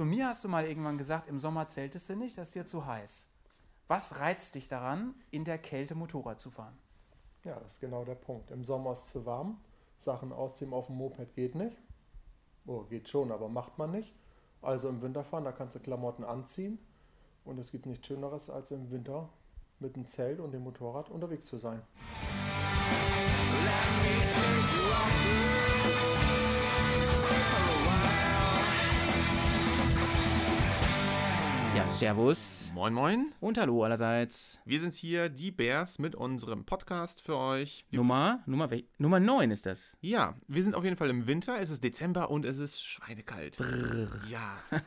Zu mir hast du mal irgendwann gesagt, im Sommer zeltest du nicht, das ist dir zu heiß. Was reizt dich daran, in der Kälte Motorrad zu fahren? Ja, das ist genau der Punkt. Im Sommer ist es zu warm. Sachen ausziehen auf dem Moped geht nicht. Oh, geht schon, aber macht man nicht. Also im Winter fahren, da kannst du Klamotten anziehen. Und es gibt nichts Schöneres, als im Winter mit dem Zelt und dem Motorrad unterwegs zu sein. Ja, servus. Moin, moin. Und hallo allerseits. Wir sind hier, die Bears, mit unserem Podcast für euch. Wir- Nummer, Nummer, Nummer 9 ist das. Ja, wir sind auf jeden Fall im Winter. Es ist Dezember und es ist schweinekalt. Ja.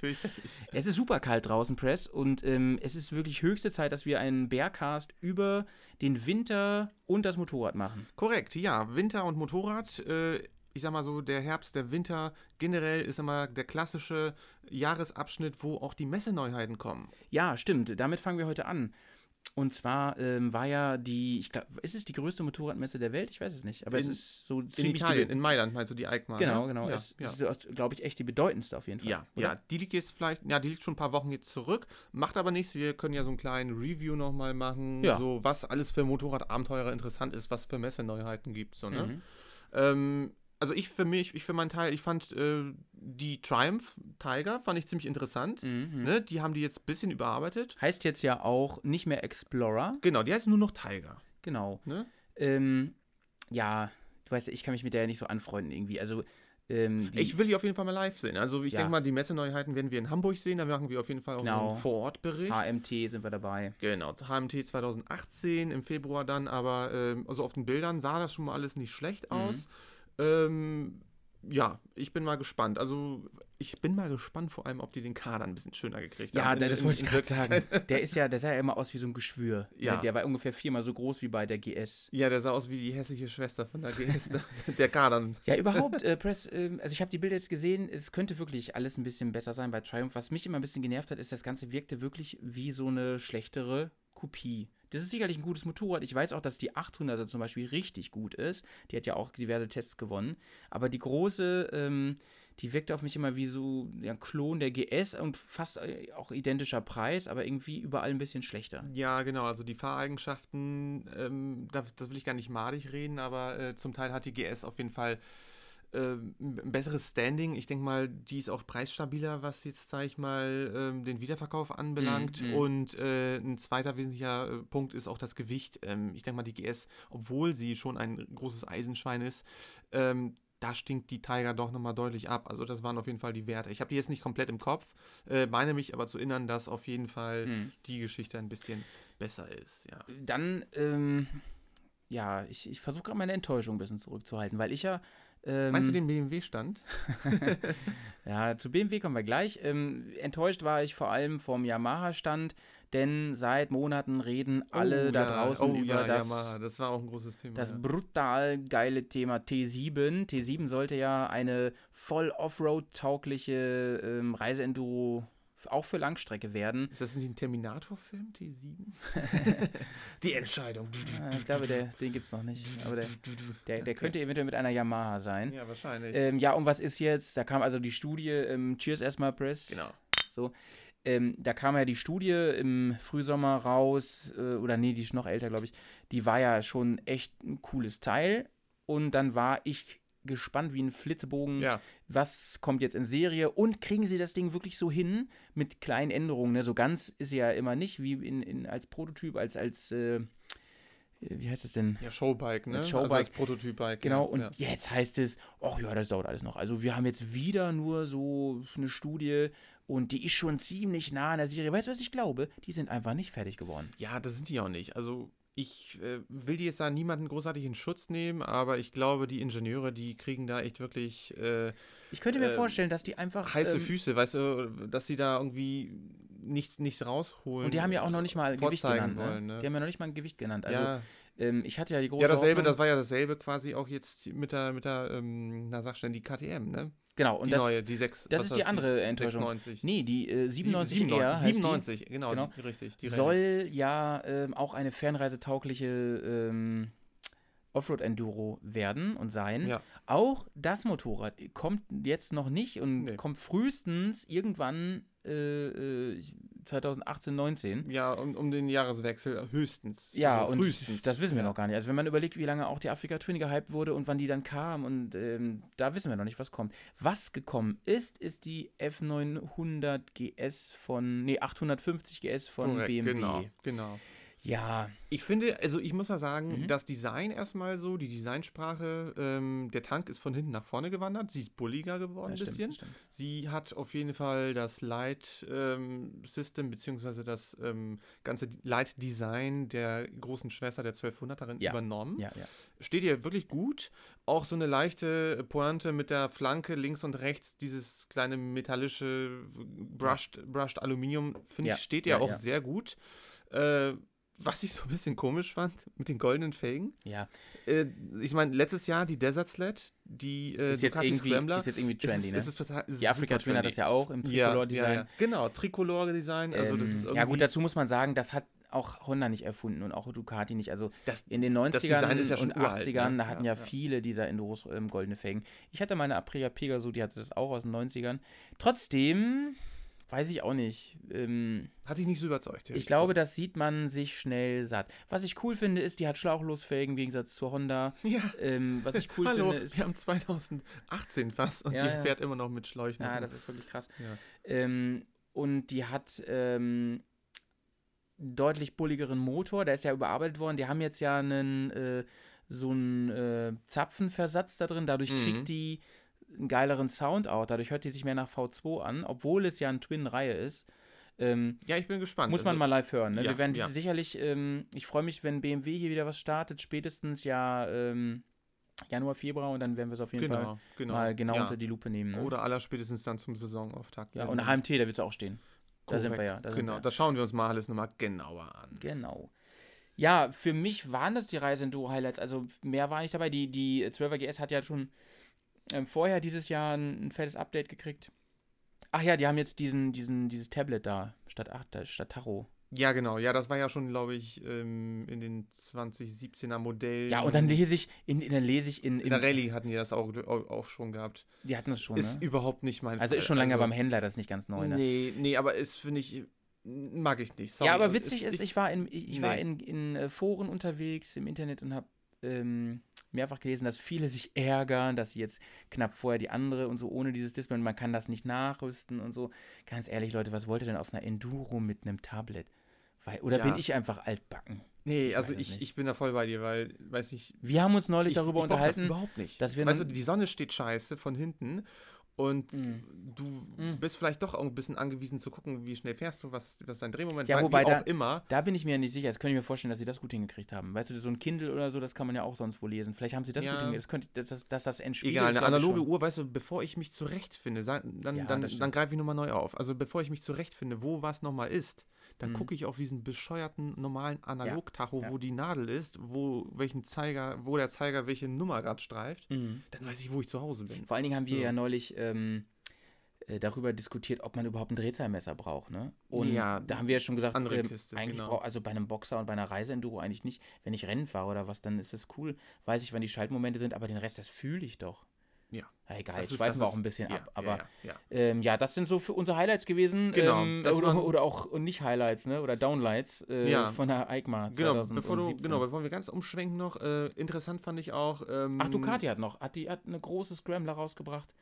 Fürchterlich. Es ist super kalt draußen, Press, und ähm, es ist wirklich höchste Zeit, dass wir einen Bearcast über den Winter und das Motorrad machen. Korrekt, ja. Winter und Motorrad. Äh, ich sag mal so, der Herbst, der Winter generell ist immer der klassische Jahresabschnitt, wo auch die Messeneuheiten kommen. Ja, stimmt. Damit fangen wir heute an. Und zwar ähm, war ja die, ich glaube, ist es die größte Motorradmesse der Welt? Ich weiß es nicht. Aber es In- ist so In ziemlich Italien, die, in Mailand meinst du die EICMA? Genau, ne? genau. Ja, es ja. ist, glaube ich, echt die bedeutendste auf jeden Fall. Ja, oder? ja, die liegt jetzt vielleicht, ja, die liegt schon ein paar Wochen jetzt zurück, macht aber nichts. Wir können ja so einen kleinen Review nochmal machen, Ja. so was alles für Motorradabenteurer interessant ist, was für Messeneuheiten gibt. So, ne? Mhm. ähm, also ich für mich, ich für meinen Teil, ich fand äh, die Triumph Tiger, fand ich ziemlich interessant. Mhm. Ne? Die haben die jetzt ein bisschen überarbeitet. Heißt jetzt ja auch nicht mehr Explorer. Genau, die heißt nur noch Tiger. Genau. Ne? Ähm, ja, du weißt ja, ich kann mich mit der ja nicht so anfreunden irgendwie. Also, ähm, Ich will die auf jeden Fall mal live sehen. Also ich Ja. denke mal, die Messeneuheiten werden wir in Hamburg sehen. Da machen wir auf jeden Fall auch so Genau. einen Vorortbericht. HMT sind wir dabei. Genau, HMT 2018 im Februar dann, aber ähm, also auf den Bildern sah das schon mal alles nicht schlecht Mhm. Ähm, ja, ich bin mal gespannt. Also ich bin mal gespannt vor allem, ob die den Kader ein bisschen schöner gekriegt Ja, haben. In- das wollte ich gerade sagen. Der ist ja, der sah ja immer aus wie so ein Geschwür. Ja. Der, war ungefähr viermal so groß wie bei der GS. Ja, der sah aus wie die hässliche Schwester von der GS, der- der Kader. Ja, überhaupt, äh, Press, ähm, also ich habe die Bilder jetzt gesehen, es könnte wirklich alles ein bisschen besser sein bei Triumph. Was mich immer ein bisschen genervt hat, ist, das Ganze wirkte wirklich wie so eine schlechtere Kopie. Das ist sicherlich ein gutes Motorrad. Ich weiß auch, dass die 800er zum Beispiel richtig gut ist. Die hat ja auch diverse Tests gewonnen. Aber die große, ähm, die wirkte auf mich immer wie so ein Klon der GS und fast äh, auch identischer Preis, aber irgendwie überall ein bisschen schlechter. Ja, genau, also die Fahreigenschaften, ähm, da, das will ich gar nicht madig reden, aber äh, zum Teil hat die GS auf jeden Fall ein besseres Standing. Ich denke mal, die ist auch preisstabiler, was jetzt, sage ich mal, ähm, den Wiederverkauf anbelangt. Mhm, mhm. Und äh, ein zweiter wesentlicher äh, Punkt ist auch das Gewicht. Ähm, ich denke mal, die GS, obwohl sie schon ein großes Eisenschwein ist, ähm, da stinkt die Tiger doch nochmal deutlich ab. Also das waren auf jeden Fall die Werte. Ich habe die jetzt nicht komplett im Kopf, äh, meine mich aber zu erinnern, dass auf jeden Fall Mhm. die Geschichte ein bisschen besser ist. Ja. Dann, ähm, ja, ich, ich versuche gerade meine Enttäuschung ein bisschen zurückzuhalten, weil ich ja. Ähm, Meinst du den BMW-Stand? Ja, zu BMW kommen wir gleich. Ähm, enttäuscht war ich vor allem vom Yamaha-Stand, denn seit Monaten reden alle Oh, da ja. draußen oh, über ja, das, Yamaha, das war auch ein großes Thema. das ja. brutal geile Thema T7. T7 sollte ja eine voll Offroad-taugliche ähm, Reiseenduro auch für Langstrecke werden. Ist das nicht ein Terminator-Film, T7? Die Entscheidung. Ich glaube, der, den gibt es noch nicht. Aber der, der, der könnte eventuell mit einer Yamaha sein. Ja, wahrscheinlich. Ähm, ja, und was ist jetzt? Da kam also die Studie, ähm, Cheers erstmal, Press. genau. So. Ähm, da kam ja die Studie im Frühsommer raus, äh, oder nee, die ist noch älter, glaube ich. Die war ja schon echt ein cooles Teil. Und dann war ich gespannt wie ein Flitzebogen, Ja. was kommt jetzt in Serie und kriegen sie das Ding wirklich so hin mit kleinen Änderungen. Ne? So ganz ist sie ja immer nicht, wie in, in, als Prototyp, als, als äh, wie heißt es denn? Ja, Showbike, ne? Mit Showbike. Also als Prototyp-Bike. Genau, ja. und ja. jetzt heißt es, ach ja, das dauert alles noch. Also wir haben jetzt wieder nur so eine Studie und die ist schon ziemlich nah an der Serie. Weißt du, was ich glaube? Die sind einfach nicht fertig geworden. Ja, das sind die auch nicht. Also ich äh, will die jetzt da niemanden großartig in Schutz nehmen, aber ich glaube, die Ingenieure, die kriegen da echt wirklich äh, Ich könnte mir Ähm, vorstellen, dass die einfach. heiße ähm, Füße, weißt du, dass sie da irgendwie nichts, nichts rausholen. Und die haben ja auch noch nicht mal ein Gewicht genannt. wollen, ne? ne? Die haben ja noch nicht mal ein Gewicht genannt. Also ja, ähm, ich hatte ja die große ja, dasselbe, Hoffnung, das war ja dasselbe quasi auch jetzt mit der, mit der, ähm, na sag schnell, die KTM, ne? Genau, und die das, neue, die 6. das ist die andere Enttäuschung. 96. Nee, die äh, 97 Sieben- R heißt die. 97, genau, Genau. Die, richtig. Die soll ja ähm, auch eine fernreisetaugliche ähm, Offroad-Enduro werden und sein. Ja. Auch das Motorrad kommt jetzt noch nicht und Nee. kommt frühestens irgendwann äh, äh, 2018, 19. Ja, um, um den Jahreswechsel höchstens. Ja, Also und frühestens. das wissen wir ja. noch gar nicht. Also wenn man überlegt, wie lange auch die Afrika Twin gehypt wurde und wann die dann kam und ähm, da wissen wir noch nicht, was kommt. Was gekommen ist, ist die F900 GS von, nee, 850 GS von Korrekt, BMW. Genau, genau. Ja, Ich finde, also ich muss mal sagen, Mhm. das Design erstmal so, die Designsprache, ähm, der Tank ist von hinten nach vorne gewandert, sie ist bulliger geworden ja ein bisschen. stimmt. Sie hat auf jeden Fall das Light-System, beziehungsweise das ähm, ganze Light-Design der großen Schwester der 1200erin Ja. übernommen. Ja, ja. Steht ihr wirklich gut. Auch so eine leichte Pointe mit der Flanke links und rechts, dieses kleine metallische Brushed, brushed Aluminium, finde Ja, ich, steht ihr ja, auch ja. sehr gut. Äh, was ich so ein bisschen komisch fand mit den goldenen Felgen. Ja, Äh, ich meine, letztes Jahr die Desert Sled, die äh, ist, jetzt Ducati irgendwie, Scrambler. ist jetzt irgendwie trendy, ist, ne? es ist total, es ist die Afrika Twin hat das ja auch im Ja, Tricolor-Design. Ja, ja. Genau, Tricolor-Design. Also Ähm, ja gut, dazu muss man sagen, das hat auch Honda nicht erfunden und auch Ducati nicht. Also Das- in den 90ern Design ist ja schon und uralt, 80ern, ne? da hatten Ja, ja, ja. viele dieser Enduros ähm, goldene Felgen. Ich hatte meine Aprilia Pegaso, die hatte das auch aus den 90ern. Trotzdem, weiß ich auch nicht. Ähm, Hat dich nicht so überzeugt. ich glaube, das sieht man sich schnell satt. Was ich cool finde, ist, die hat Schlauchlosfelgen im Gegensatz zur Honda. Ja. Ähm, was ich cool Hallo, finde, ist. wir haben 2018 fast und Ja, die ja. fährt immer noch mit Schläuchen. Ja, das ist wirklich krass. Ja. Ähm, und die hat ähm, deutlich bulligeren Motor, der ist ja überarbeitet worden. Die haben jetzt ja einen äh, so einen äh, Zapfenversatz da drin, dadurch Mhm. kriegt die einen geileren Sound out, dadurch hört die sich mehr nach V2 an, obwohl es ja eine Twin-Reihe ist. Ähm, ja, ich bin gespannt. muss man Also, mal live hören. Ne? ja, Wir werden ja. sicherlich, ähm, ich freue mich, wenn BMW hier wieder was startet, spätestens ja ähm, Januar, Februar und dann werden wir es auf jeden Fall Genau, genau. mal genau ja. unter die Lupe nehmen. Ne? Oder aller spätestens dann zum Saisonauftakt. ja, und HMT, da wird es auch stehen. Da sind wir ja. Da genau, wir. das schauen wir uns mal alles nochmal genauer an. Genau. Ja, für mich waren das die Reisenduro-Highlights. Also mehr war nicht dabei. Die, die 12er GS hat ja schon ähm, vorher dieses Jahr ein, ein fettes Update gekriegt. Ach ja, die haben jetzt diesen, diesen, dieses Tablet da, statt, ach, da, statt Tacho. Ja, genau. Ja, das war ja schon, glaube ich, ähm, in den 2017er Modellen. Ja, und dann lese ich, in, dann lese ich in, In der Rallye hatten die das auch, auch, schon gehabt. Die hatten das schon, Ist ne? überhaupt nicht mein Also Fall. ist schon lange also, beim Händler, das ist nicht ganz neu, ne? Nee, nee, aber ist, finde ich, mag ich nicht. Sorry. ja, aber Also, witzig ist, ich war in, ich, ich war nee. in, in äh, Foren unterwegs im Internet und habe ähm, mehrfach gelesen, dass viele sich ärgern, dass sie jetzt knapp vorher die andere und so ohne dieses Display und man kann das nicht nachrüsten und so. Ganz ehrlich, Leute, was wollt ihr denn auf einer Enduro mit einem Tablet? Weil, oder Ja. bin ich einfach altbacken? Nee, Ich also ich, ich bin da voll bei dir, weil, weiß nicht, Wir haben uns neulich ich, darüber ich unterhalten. Das überhaupt nicht. dass wir weißt du, die Sonne steht scheiße von hinten und Mm. du Mm. bist vielleicht doch auch ein bisschen angewiesen zu gucken, wie schnell fährst du, was, was dein Drehmoment Ja, war, wobei wie da- auch immer. Da bin ich mir nicht sicher. Das könnte ich mir vorstellen, dass sie das gut hingekriegt haben. Weißt du, so ein Kindle oder so, das kann man ja auch sonst wohl lesen. Vielleicht haben sie das Ja. gut hingekriegt. Das könnte, dass, das- dass das entspiegelt. Egal, eine analoge. Uhr, weißt du, bevor ich mich zurechtfinde, dann, dann, Ja, dann, das dann greife ich nochmal neu auf. Also bevor ich mich zurechtfinde, wo was nochmal ist, dann Mhm. gucke ich auf diesen bescheuerten normalen Analogtacho, ja. wo die Nadel ist, wo welchen Zeiger, wo der Zeiger welche Nummer gerade streift. Mhm. Dann weiß ich, wo ich zu Hause bin. Vor allen Dingen haben wir So. ja neulich ähm, äh, darüber diskutiert, ob man überhaupt ein Drehzahlmesser braucht. Ne? Und Ja, da haben wir ja schon gesagt, andere ähm, Kiste, eigentlich genau. brauch, also bei einem Boxer und bei einer Reiseenduro eigentlich nicht. Wenn ich Rennen fahre oder was, dann ist es cool. Weiß ich, wann die Schaltmomente sind, aber den Rest, das fühle ich doch. Ja. Ja, egal, Das jetzt schweifen wir auch ein bisschen ja, ab. Aber ja, ähm, ja, das sind so für unsere Highlights gewesen. Genau, ähm, oder, oder auch nicht Highlights, ne? Oder Downlights äh, von der EICMA Genau, 2017. bevor du, genau, bevor wir ganz umschwenken noch, äh, interessant fand ich auch. Ähm, Ach, Ducati hat noch, hat die hat eine große Scrambler rausgebracht,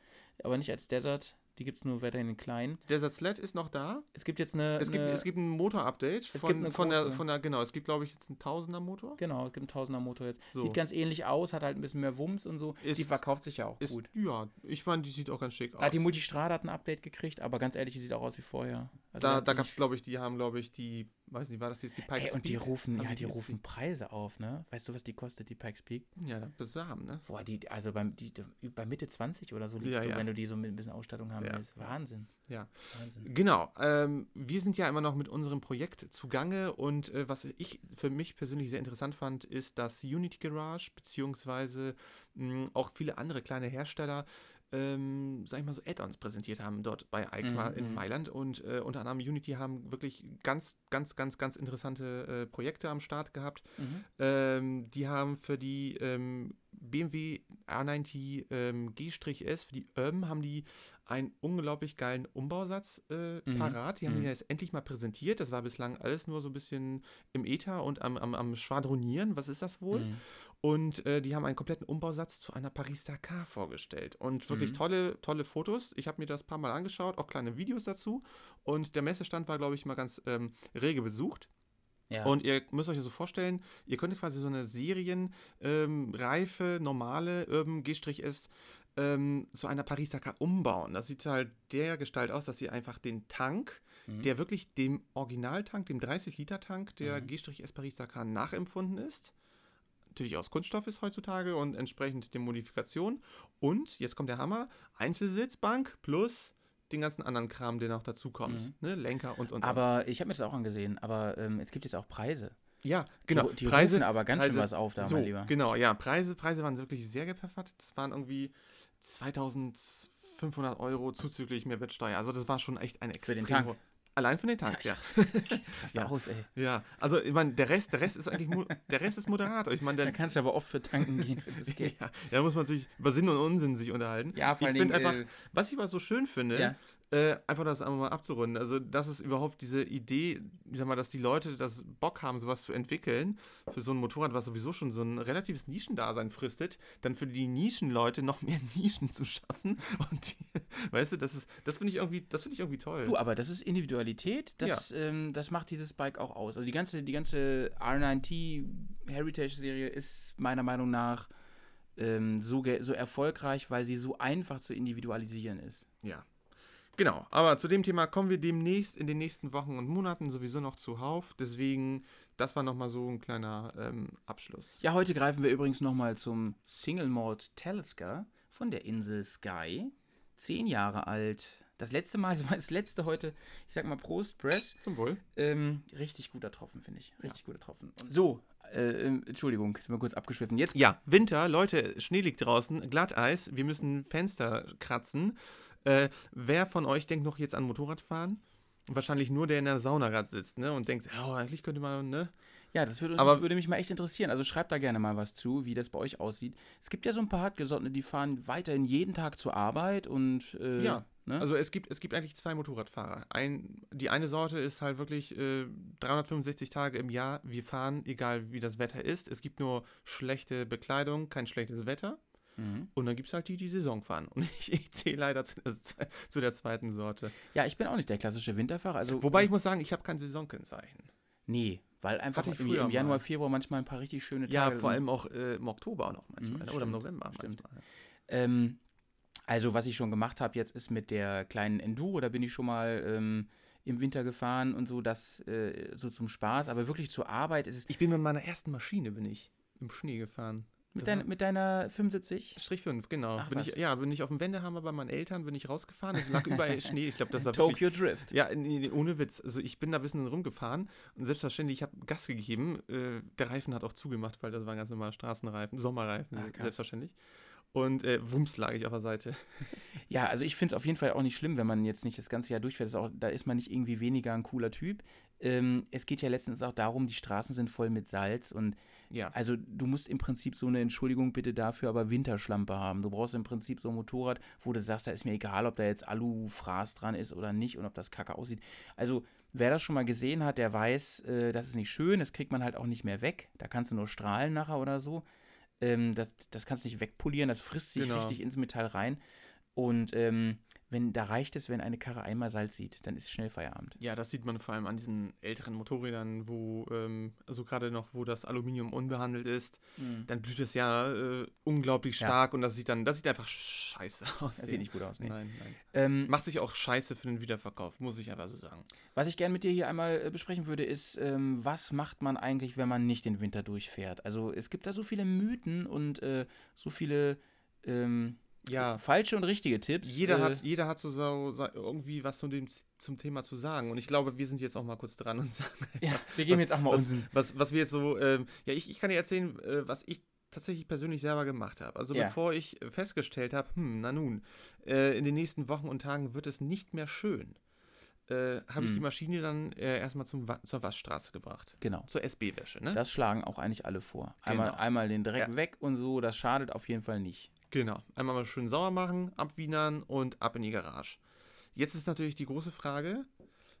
aber nicht als Desert. Die gibt es nur weiterhin in klein. Desert Sled ist noch da. Es gibt jetzt eine. Es gibt, eine es gibt ein Motor-Update Es von, gibt eine von, der, von der, genau, es gibt, glaube ich, jetzt einen Tausender-Motor. Genau, es gibt einen Tausender Motor jetzt. So. Sieht ganz ähnlich aus, hat halt ein bisschen mehr Wumms und so. Ist- die verkauft sich ja auch Ist, gut. ja, ich fand, die sieht auch ganz schick aus. Ah, die Multistrada hat ein Update gekriegt, aber ganz ehrlich, die sieht auch aus wie vorher. Also da da gab es, glaube ich, die haben, glaube ich, die, weiß nicht, war das jetzt die Pikes Ey, und die Peak? rufen, Haben ja, die rufen Preise auf, ne? Weißt du, was die kostet, die Pikes Peak? Ja, das besamen, ne? Boah, die, also beim, die, die, bei Mitte 20 oder so liegst Ja, du, ja. wenn du die so mit ein bisschen Ausstattung haben Ja. willst. Wahnsinn. Ja. Wahnsinn. Genau. Ähm, wir sind ja immer noch mit unserem Projekt zugange und äh, was ich für mich persönlich sehr interessant fand, ist, dass Unity Garage beziehungsweise mh, auch viele andere kleine Hersteller ähm, sag ich mal so, Add-ons präsentiert haben dort bei IQA Mhm, in. Mailand und äh, unter anderem Unity haben wirklich ganz, ganz, ganz, ganz interessante äh, Projekte am Start gehabt. Mhm. Ähm, die haben für die ähm, BMW R90 ähm, G-S, für die Urban, haben die einen unglaublich geilen Umbausatz äh, Mhm. parat. Die haben Mhm. den jetzt endlich mal präsentiert. Das war bislang alles nur so ein bisschen im Äther und am, am, am Schwadronieren. Was ist das wohl? Mhm. Und äh, die haben einen kompletten Umbausatz zu einer Paris-Dakar vorgestellt. Und wirklich Mhm. tolle, tolle Fotos. Ich habe mir das ein paar Mal angeschaut, auch kleine Videos dazu. Und der Messestand war, glaube ich, mal ganz ähm, rege besucht. Ja. Und ihr müsst euch das so vorstellen, ihr könnt quasi so eine serienreife, ähm, normale Urban G-S ähm, zu einer Paris-Dakar umbauen. Das sieht halt der Gestalt aus, dass ihr einfach den Tank, Mhm. der wirklich dem Originaltank, dem 30-Liter-Tank der Mhm. G-S Paris-Dakar nachempfunden ist, natürlich aus Kunststoff ist heutzutage und entsprechend den Modifikationen. Und, jetzt kommt der Hammer, Einzelsitzbank plus den ganzen anderen Kram, der noch dazukommt. Mhm. Ne? Lenker und, und, und. aber ich habe mir das auch angesehen, aber ähm, es gibt jetzt auch Preise. Ja, genau. Die, die rufen aber ganz schön was auf da, so, mein Lieber. Genau, ja, Preise, Preise waren wirklich sehr gepfeffert. Das waren irgendwie 2500 Euro zuzüglich Mehrwertsteuer. Also das war schon echt ein Für extrem den Tank. Allein für den Tank, ja. Krass Ja. aus, ey. Ja, also ich meine, der Rest, der Rest ist eigentlich der Rest ist moderat. Ich meine, Da kannst du aber oft für tanken gehen, für das Geld. ja, da muss man natürlich über Sinn und Unsinn sich unterhalten. Ja, vor ich einfach, äh, was ich aber so schön finde, Ja. Äh, einfach das einmal mal abzurunden. Also, das ist überhaupt diese Idee, ich sag mal, dass die Leute das Bock haben, sowas zu entwickeln, für so ein Motorrad, was sowieso schon so ein relatives Nischendasein fristet, dann für die Nischenleute noch mehr Nischen zu schaffen. Und die, weißt du, das ist, das finde ich irgendwie, das finde ich irgendwie toll. Du, aber das ist Individualität, das, ähm, das macht dieses Bike auch aus. Also die ganze, die ganze R9T Heritage-Serie ist meiner Meinung nach ähm, so, so erfolgreich, weil sie so einfach zu individualisieren ist. Ja. Genau, aber zu dem Thema kommen wir demnächst in den nächsten Wochen und Monaten sowieso noch zuhauf. Deswegen, das war nochmal so ein kleiner ähm, Abschluss. Ja, heute greifen wir übrigens nochmal zum Single Malt Talisker von der Insel Sky. Zehn Jahre alt. Das letzte Mal, das war das letzte heute, ich sag mal Prost, Press. Zum Wohl. Ähm, richtig guter Tropfen, finde ich. Richtig guter Tropfen. Und so, äh, ähm, Entschuldigung, sind wir kurz abgeschwiffen. Jetzt Ja, Winter, Leute, Schnee liegt draußen, Glatteis, wir müssen Fenster kratzen. Äh, wer von euch denkt noch jetzt an Motorradfahren? Wahrscheinlich nur der in der Sauna gerade sitzt, ne? Und denkt, oh, eigentlich könnte man, ne? Ja, das würde, Aber- würde mich mal echt interessieren. Also schreibt da gerne mal was zu, wie das bei euch aussieht. Es gibt ja so ein paar Hartgesottene, die fahren weiterhin jeden Tag zur Arbeit und äh, Ja, ne? Also es gibt, es gibt eigentlich zwei Motorradfahrer. Ein, die eine Sorte ist halt wirklich äh, 365 Tage im Jahr, wir fahren, egal wie das Wetter ist. Es gibt nur schlechte Bekleidung, kein schlechtes Wetter. Mhm. Und dann gibt es halt die, die Saison fahren. Und ich, ich zähle leider zu der, zu der zweiten Sorte. ja, ich bin auch nicht der klassische Winterfahrer. Also, Wobei ich muss sagen, ich habe kein Saisonkennzeichen. Nee, weil einfach Hatte ich früher im Januar, mal. Februar manchmal ein paar richtig schöne Ja, Tage vor sind. allem auch äh, im Oktober auch noch manchmal. Mhm? Oder im stimmt, November stimmt. manchmal. Ähm, also, was ich schon gemacht habe jetzt ist mit der kleinen Enduro, da bin ich schon mal ähm, im Winter gefahren und so, das äh, so zum Spaß. Aber wirklich zur Arbeit ist es. Ich bin mit meiner ersten Maschine, bin ich im Schnee gefahren. Mit, dein, mit deiner 75? Strich 5, genau. Ach, bin was. ich, ja, bin ich auf dem Wendehammer bei meinen Eltern, bin ich rausgefahren. Es lag überall Schnee. Ich glaube, das war wirklich, Tokyo Drift. Ja, nee, nee, ohne Witz. Also ich bin da ein bisschen rumgefahren und selbstverständlich, ich habe Gas gegeben. Äh, der Reifen hat auch zugemacht, weil das waren ganz normale Straßenreifen, Sommerreifen, krass. selbstverständlich. Und äh, wumms lag ich auf der Seite. Ja, also ich finde es auf jeden Fall auch nicht schlimm, wenn man jetzt nicht das ganze Jahr durchfährt. Auch, da ist man nicht irgendwie weniger ein cooler Typ. Ähm, es geht ja letztens auch darum, die Straßen sind voll mit Salz und Ja. also du musst im Prinzip so eine Entschuldigung bitte dafür aber Winterschlampe haben. Du brauchst im Prinzip so ein Motorrad, wo du sagst, da ist mir egal, ob da jetzt Alufraß dran ist oder nicht und ob das kacke aussieht. Also wer das schon mal gesehen hat, der weiß, äh, das ist nicht schön, das kriegt man halt auch nicht mehr weg. Da kannst du nur strahlen nachher oder so. Ähm, das, das kannst du nicht wegpolieren, das frisst sich Genau. richtig ins Metall rein. Und ähm, wenn, da reicht es, wenn eine Karre einmal Salz sieht, dann ist schnell Feierabend. Ja, das sieht man vor allem an diesen älteren Motorrädern, wo, ähm, also gerade noch, wo das Aluminium unbehandelt ist, dann blüht es ja äh, unglaublich Ja. stark und das sieht dann, das sieht einfach scheiße aus. Das sieht nicht gut aus. Nee. Nein, nein. Ähm, Macht sich auch scheiße für den Wiederverkauf, muss ich einfach so sagen. Was ich gerne mit dir hier einmal äh, besprechen würde, ist, ähm, was macht man eigentlich, wenn man nicht den Winter durchfährt? Also es gibt da so viele Mythen und äh, so viele ähm, Ja, falsche und richtige Tipps. jeder, äh, hat, jeder hat so, so, irgendwie was zu dem, zum Thema zu sagen und ich glaube, wir sind jetzt auch mal kurz dran und sagen, Ja, wir geben was- jetzt auch mal was, unseren. was, was wir jetzt so, ähm, ja, ich, ich kann dir erzählen, äh, was ich tatsächlich persönlich selber gemacht habe. Also Ja. bevor ich festgestellt habe, hm, na nun, äh, in den nächsten Wochen und Tagen wird es nicht mehr schön, äh, habe ich Mhm. die Maschine dann äh, erstmal zum Wa zur Waschstraße gebracht. Genau. Zur SB-Wäsche, ne? Das schlagen auch eigentlich alle vor. Einmal, Genau. einmal den Dreck Ja. weg und so, das schadet auf jeden Fall nicht. Genau. Einmal mal schön sauer machen, abwienern und ab in die Garage. Jetzt ist natürlich die große Frage: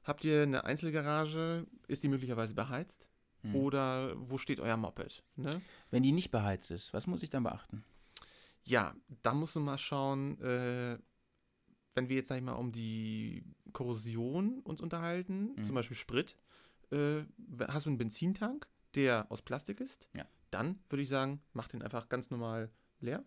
Habt ihr eine Einzelgarage? Ist die möglicherweise beheizt? Hm. Oder wo steht euer Moped? Ne? Wenn die nicht beheizt ist, was muss ich dann beachten? Ja, da musst du mal schauen, äh, wenn wir jetzt, sag ich mal, um die Korrosion uns unterhalten, Mhm. zum Beispiel Sprit, äh, hast du einen Benzintank, der aus Plastik ist, Ja. dann würde ich sagen, mach den einfach ganz normal leer.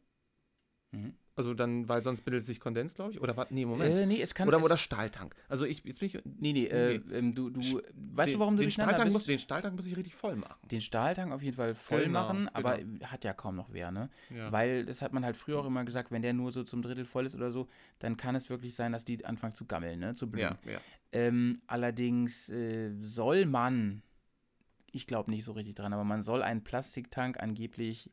Mhm. Also dann, weil sonst bildet sich Kondens, glaube ich. Oder was? Nee, Moment. Äh, nee, es kann. oder, es, oder Stahltank. Also ich, jetzt bin ich. Nee, nee, äh, ähm, du, du, weißt den, du, warum du den Stahltank bist? muss, Den Stahltank muss ich richtig voll machen. den Stahltank auf jeden Fall voll Genau, machen, aber genau. hat ja kaum noch wer, ne? Ja. Weil das hat man halt früher auch immer gesagt, wenn der nur so zum Drittel voll ist oder so, dann kann es wirklich sein, dass die anfangen zu gammeln, ne? Zu blühen. ja, ja. Ähm, allerdings äh, soll man, ich glaube nicht so richtig dran, aber man soll einen Plastiktank angeblich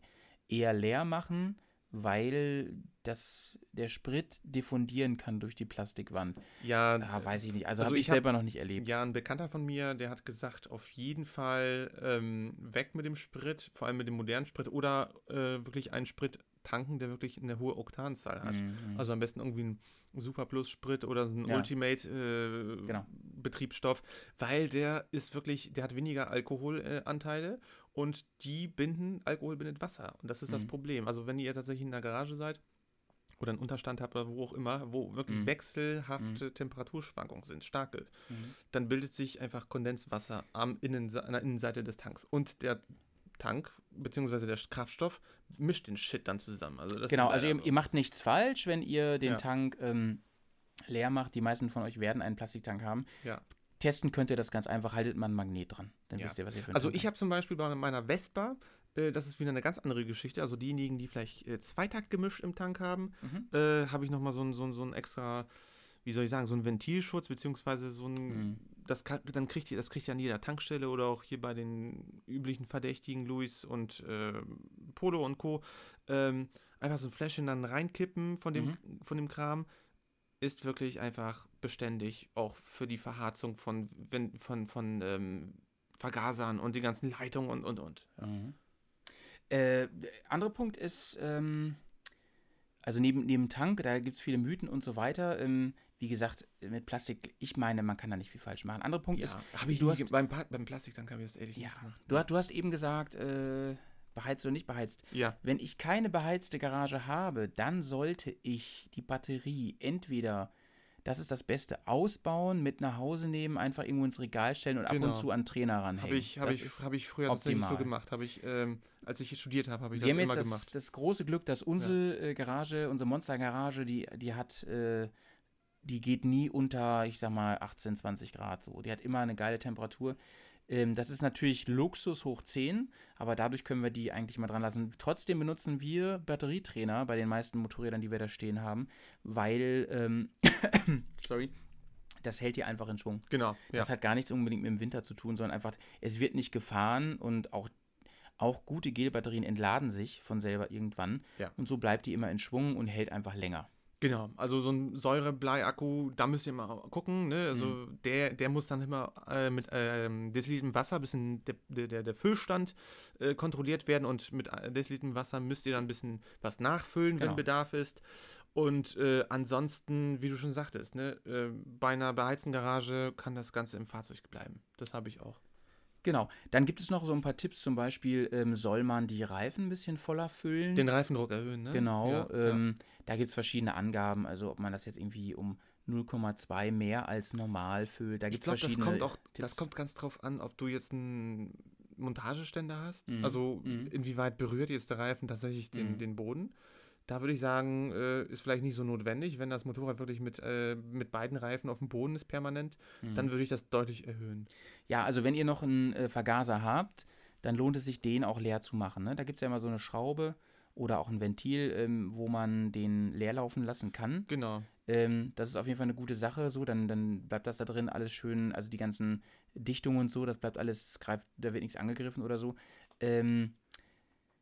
eher leer machen, weil das, der Sprit diffundieren kann durch die Plastikwand. Ja, Ja, weiß ich nicht. Also, Also habe ich, ich hab- selber noch nicht erlebt. Ja, ein Bekannter von mir, der hat gesagt, auf jeden Fall ähm, weg mit dem Sprit, vor allem mit dem modernen Sprit oder äh, wirklich einen Sprit tanken, der wirklich eine hohe Oktanzahl hat. Mhm. Also am besten irgendwie ein Super Plus Sprit oder so ein Ja. Ultimate äh, Genau. Betriebsstoff, weil der ist wirklich, der hat weniger Alkoholanteile äh, und die binden, Alkohol bindet Wasser und das ist das Mhm. Problem. Also wenn ihr tatsächlich in der Garage seid oder einen Unterstand habt oder wo auch immer, wo wirklich Mhm. wechselhafte Temperaturschwankungen sind, starke, Mhm. dann bildet sich einfach Kondenswasser am Innense an der Innenseite des Tanks. Und der Tank, beziehungsweise der Kraftstoff, mischt den Shit dann zusammen. Also das Genau, also ihr, so. ihr macht nichts falsch, wenn ihr den Ja. Tank ähm, leer macht. Die meisten von euch werden einen Plastiktank haben. Ja. Testen könnt ihr das ganz einfach, haltet mal ein Magnet dran. Dann Ja. wisst ihr, was ihr für einen Also ich habe zum Beispiel bei meiner Vespa, äh, das ist wieder eine ganz andere Geschichte, also diejenigen, die vielleicht äh, Zweitaktgemisch im Tank haben. Mhm. äh, habe ich nochmal so ein, so, ein, so ein extra, wie soll ich sagen, so ein Ventilschutz, beziehungsweise so ein, Mhm. das kann, dann kriegt ihr, das kriegt ihr an jeder Tankstelle oder auch hier bei den üblichen Verdächtigen, Luis und äh, Polo und Co. Ähm, einfach so ein Fläschchen dann reinkippen von dem, Mhm. von dem Kram. Ist wirklich einfach beständig, auch für die Verharzung von, wenn, von, von ähm, Vergasern und die ganzen Leitungen und und und. Ja. Mhm. Äh, anderer Punkt ist, ähm, also neben, neben Tank, da gibt es viele Mythen und so weiter. Ähm, wie gesagt, mit Plastik, ich meine, man kann da nicht viel falsch machen. Anderer Punkt ist, habe ich du hast- beim, Pa- beim Plastiktank habe ich das ehrlich ja, gemacht. du, hast- du hast eben gesagt, äh, beheizt oder nicht beheizt. Ja, Wenn ich keine beheizte Garage habe, dann sollte ich die Batterie entweder, das ist das Beste, ausbauen, mit nach Hause nehmen, einfach irgendwo ins Regal stellen und ab Genau. und zu an Trainer ranhängen. habe ich, hab ich, hab ich früher tatsächlich so optimal. gemacht. Ich, ähm, als ich studiert habe, habe ich wir das haben immer jetzt das, gemacht. das große Glück, dass unsere äh, Garage, unsere Monster-Garage, die, die hat, äh, die geht nie unter, ich sag mal, 18, 20 Grad so. Die hat immer eine geile Temperatur. Ähm, das ist natürlich Luxus hoch 10, aber dadurch können wir die eigentlich mal dran lassen. Trotzdem benutzen wir Batterietrainer bei den meisten Motorrädern, die wir da stehen haben, weil, ähm, sorry, das hält die einfach in Schwung. Genau, ja. Das hat gar nichts unbedingt mit dem Winter zu tun, sondern einfach, es wird nicht gefahren und auch, auch gute Gelbatterien entladen sich von selber irgendwann. Ja. Und so bleibt die immer in Schwung und hält einfach länger. Genau, also so ein Säure-Blei-Akku, da müsst ihr mal gucken, ne? Also Mhm. der, der muss dann immer äh, mit ähm, Dezilitern Wasser, bisschen der, der, der- Füllstand äh, kontrolliert werden und mit äh, Dezilitern Wasser müsst ihr dann ein bisschen was nachfüllen, Genau. wenn Bedarf ist. Und äh, ansonsten, wie du schon sagtest, ne, äh, bei einer beheizten Garage kann das Ganze im Fahrzeug bleiben. Das habe ich auch. Genau. Dann gibt es noch so ein paar Tipps, zum Beispiel ähm, soll man die Reifen ein bisschen voller füllen. Den Reifendruck erhöhen, ne? Genau, Ja, ähm, da gibt es verschiedene Angaben, also ob man das jetzt irgendwie um 0,2 mehr als normal füllt. Da Ich gibt es glaube, das verschiedene kommt auch, Tipps. das kommt ganz drauf an, ob du jetzt einen Montageständer hast. Mhm. Also Mhm. inwieweit berührt jetzt der Reifen tatsächlich den, Mhm. den Boden. Da würde ich sagen, äh, ist vielleicht nicht so notwendig, wenn das Motorrad wirklich mit, äh, mit beiden Reifen auf dem Boden ist permanent, Mhm. dann würde ich das deutlich erhöhen. Ja, also wenn ihr noch einen äh, Vergaser habt, dann lohnt es sich, den auch leer zu machen. Ne? Da gibt es ja immer so eine Schraube oder auch ein Ventil, ähm, wo man den leer laufen lassen kann. Genau. Ähm, das ist auf jeden Fall eine gute Sache. So, dann, dann bleibt das da drin alles schön, also die ganzen Dichtungen und so, das bleibt alles, greift, da wird nichts angegriffen oder so. Ähm,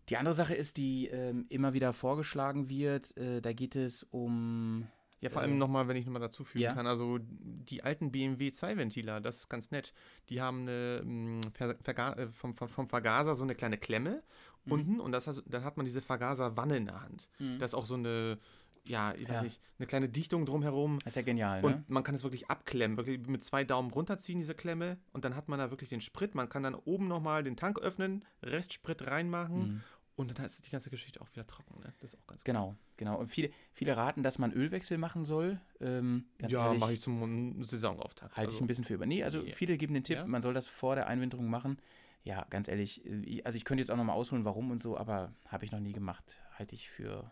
Die andere Sache ist, die ähm, immer wieder vorgeschlagen wird, äh, da geht es um. Ja, vor Äh, allem nochmal, wenn ich nochmal dazu fügen ja. kann, also die alten BMW Zeiventiler, das ist ganz nett. Die haben eine, mh, Ver Verga äh, vom, vom, vom Vergaser so eine kleine Klemme Mhm. unten und das, dann hat man diese Vergaserwanne in der Hand. Mhm. Da ist auch so eine, ja, ich weiß Ja. nicht, eine kleine Dichtung drumherum. Das ist ja genial, ne? Und man kann es wirklich abklemmen, wirklich mit zwei Daumen runterziehen, diese Klemme. Und dann hat man da wirklich den Sprit. Man kann dann oben nochmal den Tank öffnen, Restsprit reinmachen. Mhm. Und dann ist die ganze Geschichte auch wieder trocken. Ne? Das ist auch ganz gut. Genau, genau. Und viele, viele raten, dass man Ölwechsel machen soll. Ähm, ganz ja, mache ich zum Saisonauftakt. halte ich ein bisschen für über. Nee, also Nee. viele geben den Tipp, Ja? man soll das vor der Einwinterung machen. Ja, ganz ehrlich, äh, ich- also ich könnte jetzt auch nochmal ausholen, warum und so, aber habe ich noch nie gemacht. Halte ich für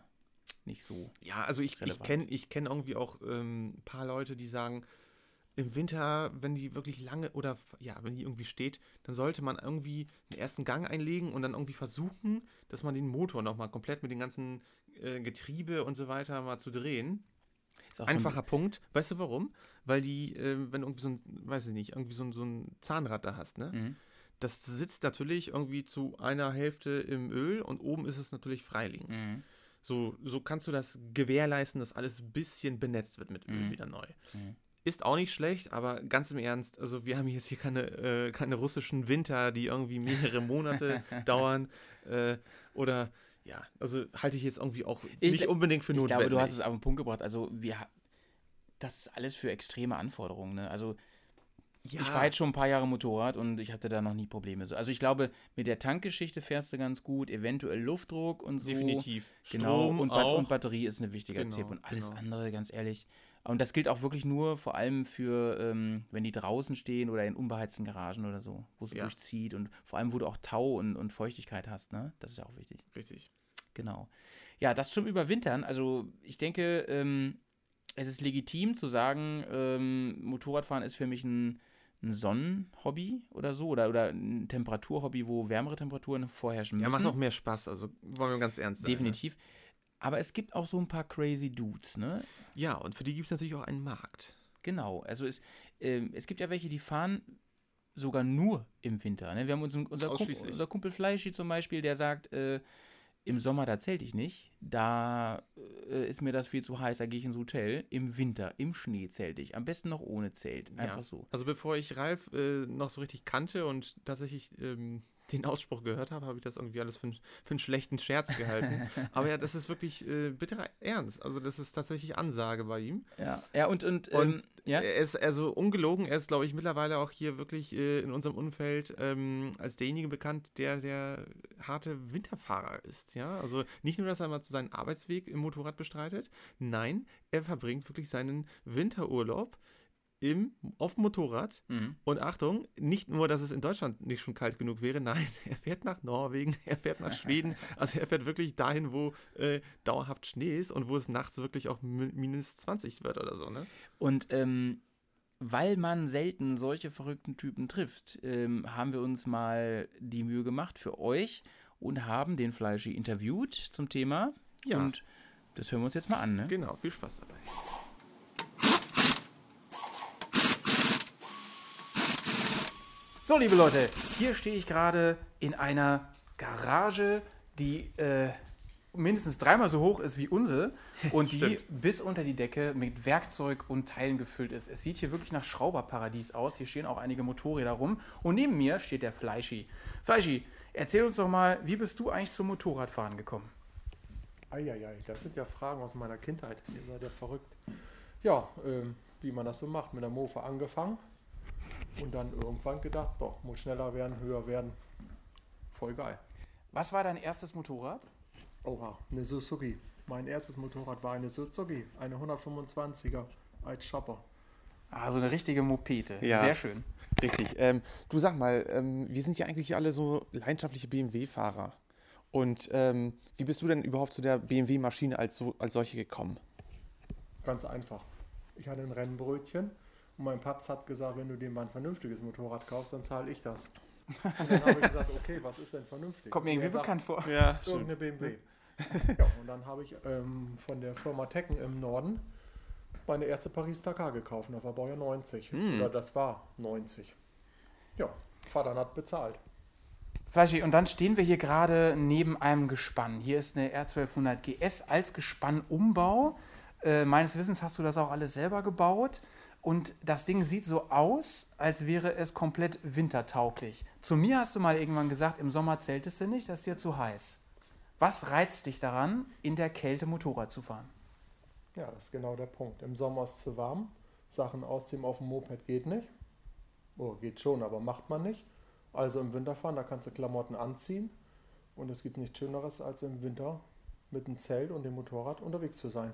nicht so. Ja, also ich, ich kenne ich kenn irgendwie auch ähm, ein paar Leute, die sagen, im Winter, wenn die wirklich lange oder ja, wenn die irgendwie steht, dann sollte man irgendwie den ersten Gang einlegen und dann irgendwie versuchen, dass man den Motor nochmal komplett mit den ganzen äh, Getriebe und so weiter mal zu drehen. So ein- Einfacher Punkt. Weißt du warum? Weil die, äh, wenn du irgendwie so ein, weiß ich nicht, irgendwie so ein, so ein Zahnrad da hast, ne? Mhm. Das sitzt natürlich irgendwie zu einer Hälfte im Öl und oben ist es natürlich freiliegend. Mhm. So, so kannst du das gewährleisten, dass alles ein bisschen benetzt wird mit Öl Mhm. wieder neu. Ist auch nicht schlecht, aber ganz im Ernst, also wir haben jetzt hier keine, äh, keine russischen Winter, die irgendwie mehrere Monate dauern. Äh, oder ja, also halte ich jetzt irgendwie auch Ich nicht unbedingt für Ich notwendig. glaube, du hast es auf den Punkt gebracht. Also wir, das ist alles für extreme Anforderungen. Ne? Also ja, ich fahre jetzt schon ein paar Jahre Motorrad und ich hatte da noch nie Probleme. So. Also ich glaube, mit der Tankgeschichte fährst du ganz gut, eventuell Luftdruck und so. definitiv. Genau, Strom und, auch. und Batterie ist ein wichtiger Genau, Tipp. Und alles genau. andere, ganz ehrlich. Und das gilt auch wirklich nur vor allem für, ähm, wenn die draußen stehen oder in unbeheizten Garagen oder so, wo es Ja. durchzieht und vor allem, wo du auch Tau und, und Feuchtigkeit hast. Ne? Das ist ja auch wichtig. Richtig. Genau. Ja, das zum Überwintern. Also ich denke, ähm, es ist legitim zu sagen, ähm, Motorradfahren ist für mich ein, ein Sonnenhobby oder so oder, oder ein Temperaturhobby, wo wärmere Temperaturen vorherrschen Ja, müssen. macht auch mehr Spaß, also wollen wir ganz ernst sein. Ne? Aber es gibt auch so ein paar crazy Dudes, ne? Ja, und für die gibt es natürlich auch einen Markt. Genau. Also es, ähm, es gibt ja welche, die fahren sogar nur im Winter. Ne? Wir haben unseren, unser, Kumpel, unser Kumpel Fleischi zum Beispiel, der sagt, äh, im Sommer, da zählte ich nicht. Da äh, ist mir das viel zu heiß, da gehe ich ins Hotel. Im Winter, im Schnee zählte ich. Am besten noch ohne Zelt. Einfach ja. so. Also bevor ich Ralf äh, noch so richtig kannte und tatsächlich ähm, den Ausspruch gehört habe, habe ich das irgendwie alles für, einen- für einen schlechten Scherz gehalten. Aber ja, das ist wirklich äh, bitterer Ernst. Also das ist tatsächlich Ansage bei ihm. Ja, ja und, und, Und ähm, ja? Er ist also ungelogen, er ist, glaube ich, mittlerweile auch hier wirklich äh, in unserem Umfeld ähm, als derjenige bekannt, der der harte Winterfahrer ist. Ja, also nicht nur, dass er mal zu seinen Arbeitsweg im Motorrad bestreitet, nein, er verbringt wirklich seinen Winterurlaub im, auf dem Motorrad. Mhm. Und Achtung, nicht nur, dass es in Deutschland nicht schon kalt genug wäre, nein, er fährt nach Norwegen, er fährt nach Schweden, also er fährt wirklich dahin, wo äh, dauerhaft Schnee ist und wo es nachts wirklich auch mi- minus 20 wird oder so, ne? Und ähm, weil man selten solche verrückten Typen trifft, ähm, haben wir uns mal die Mühe gemacht für euch und haben den Fleischi interviewt zum Thema. Ja. Und das hören wir uns jetzt mal an. Ne? Genau, viel Spaß dabei. So, liebe Leute, hier stehe ich gerade in einer Garage, die äh, mindestens dreimal so hoch ist wie unsere und die bis unter die Decke mit Werkzeug und Teilen gefüllt ist. Es sieht hier wirklich nach Schrauberparadies aus. Hier stehen auch einige Motorräder rum und neben mir steht der Fleischi. Fleischi, erzähl uns doch mal, wie bist du eigentlich zum Motorradfahren gekommen? Eieiei, das sind ja Fragen aus meiner Kindheit. Ihr seid ja verrückt. Ja, ähm, wie man das so macht, mit der Mofa angefangen und dann irgendwann gedacht, doch, muss schneller werden, höher werden. Voll geil. Was war dein erstes Motorrad? Oha, eine Suzuki. Mein erstes Motorrad war eine Suzuki, eine 125er als Shopper. Ah, so eine richtige Mopete. Ja. Sehr schön. Richtig. Ähm, du sag mal, ähm, wir sind ja eigentlich alle so leidenschaftliche BMW-Fahrer. Und ähm, wie bist du denn überhaupt zu der BMW-Maschine als, so, als solche gekommen? Ganz einfach. Ich hatte ein Rennbrötchen und mein Paps hat gesagt, wenn du dir mal ein vernünftiges Motorrad kaufst, dann zahle ich das. Und dann habe ich gesagt, okay, was ist denn vernünftig? Kommt mir irgendwie sagt, bekannt vor. Ja, Irgendeine BMW. ja, und dann habe ich ähm, von der Firma Tekken im Norden meine erste Paris-Dakar gekauft. Das war Baujahr 90. Hm. Oder das war 90. Ja, Vater hat bezahlt. Flaschi, und dann stehen wir hier gerade neben einem Gespann. Hier ist eine R1200 GS als Gespannumbau. Äh, meines Wissens hast du das auch alles selber gebaut. Und das Ding sieht so aus, als wäre es komplett wintertauglich. Zu mir hast du mal irgendwann gesagt, im Sommer zeltest du nicht, das ist dir zu heiß. Was reizt dich daran, in der Kälte Motorrad zu fahren? Ja, das ist genau der Punkt. Im Sommer ist es zu warm. Sachen ausziehen auf dem Moped geht nicht. Oh, geht schon, aber macht man nicht. Also im Winter fahren, da kannst du Klamotten anziehen. Und es gibt nichts Schöneres, als im Winter mit dem Zelt und dem Motorrad unterwegs zu sein.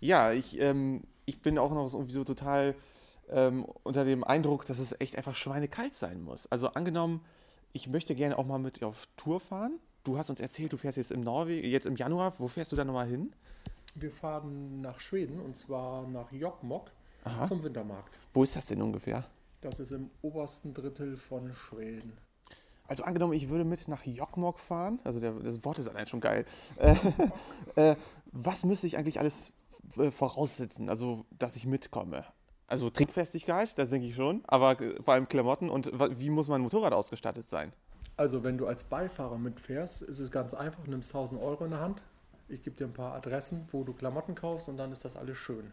Ja, ich, ähm, ich bin auch noch irgendwie so total ähm, unter dem Eindruck, dass es echt einfach schweinekalt sein muss. Also angenommen, ich möchte gerne auch mal mit auf Tour fahren. Du hast uns erzählt, du fährst jetzt im Norwegen, jetzt im Januar. Wo fährst du da nochmal hin? Wir fahren nach Schweden und zwar nach Jokkmokk zum Wintermarkt. Wo ist das denn ungefähr? Das ist im obersten Drittel von Schweden. Also angenommen, ich würde mit nach Jokkmokk fahren, also der, das Wort ist allein schon geil. Äh, äh, was müsste ich eigentlich alles äh, voraussetzen, also dass ich mitkomme? Also Trinkfestigkeit, das denke ich schon, aber äh, vor allem Klamotten und wie muss mein Motorrad ausgestattet sein? Also wenn du als Beifahrer mitfährst, ist es ganz einfach, du nimmst 1000 Euro in der Hand. Ich gebe dir ein paar Adressen, wo du Klamotten kaufst und dann ist das alles schön.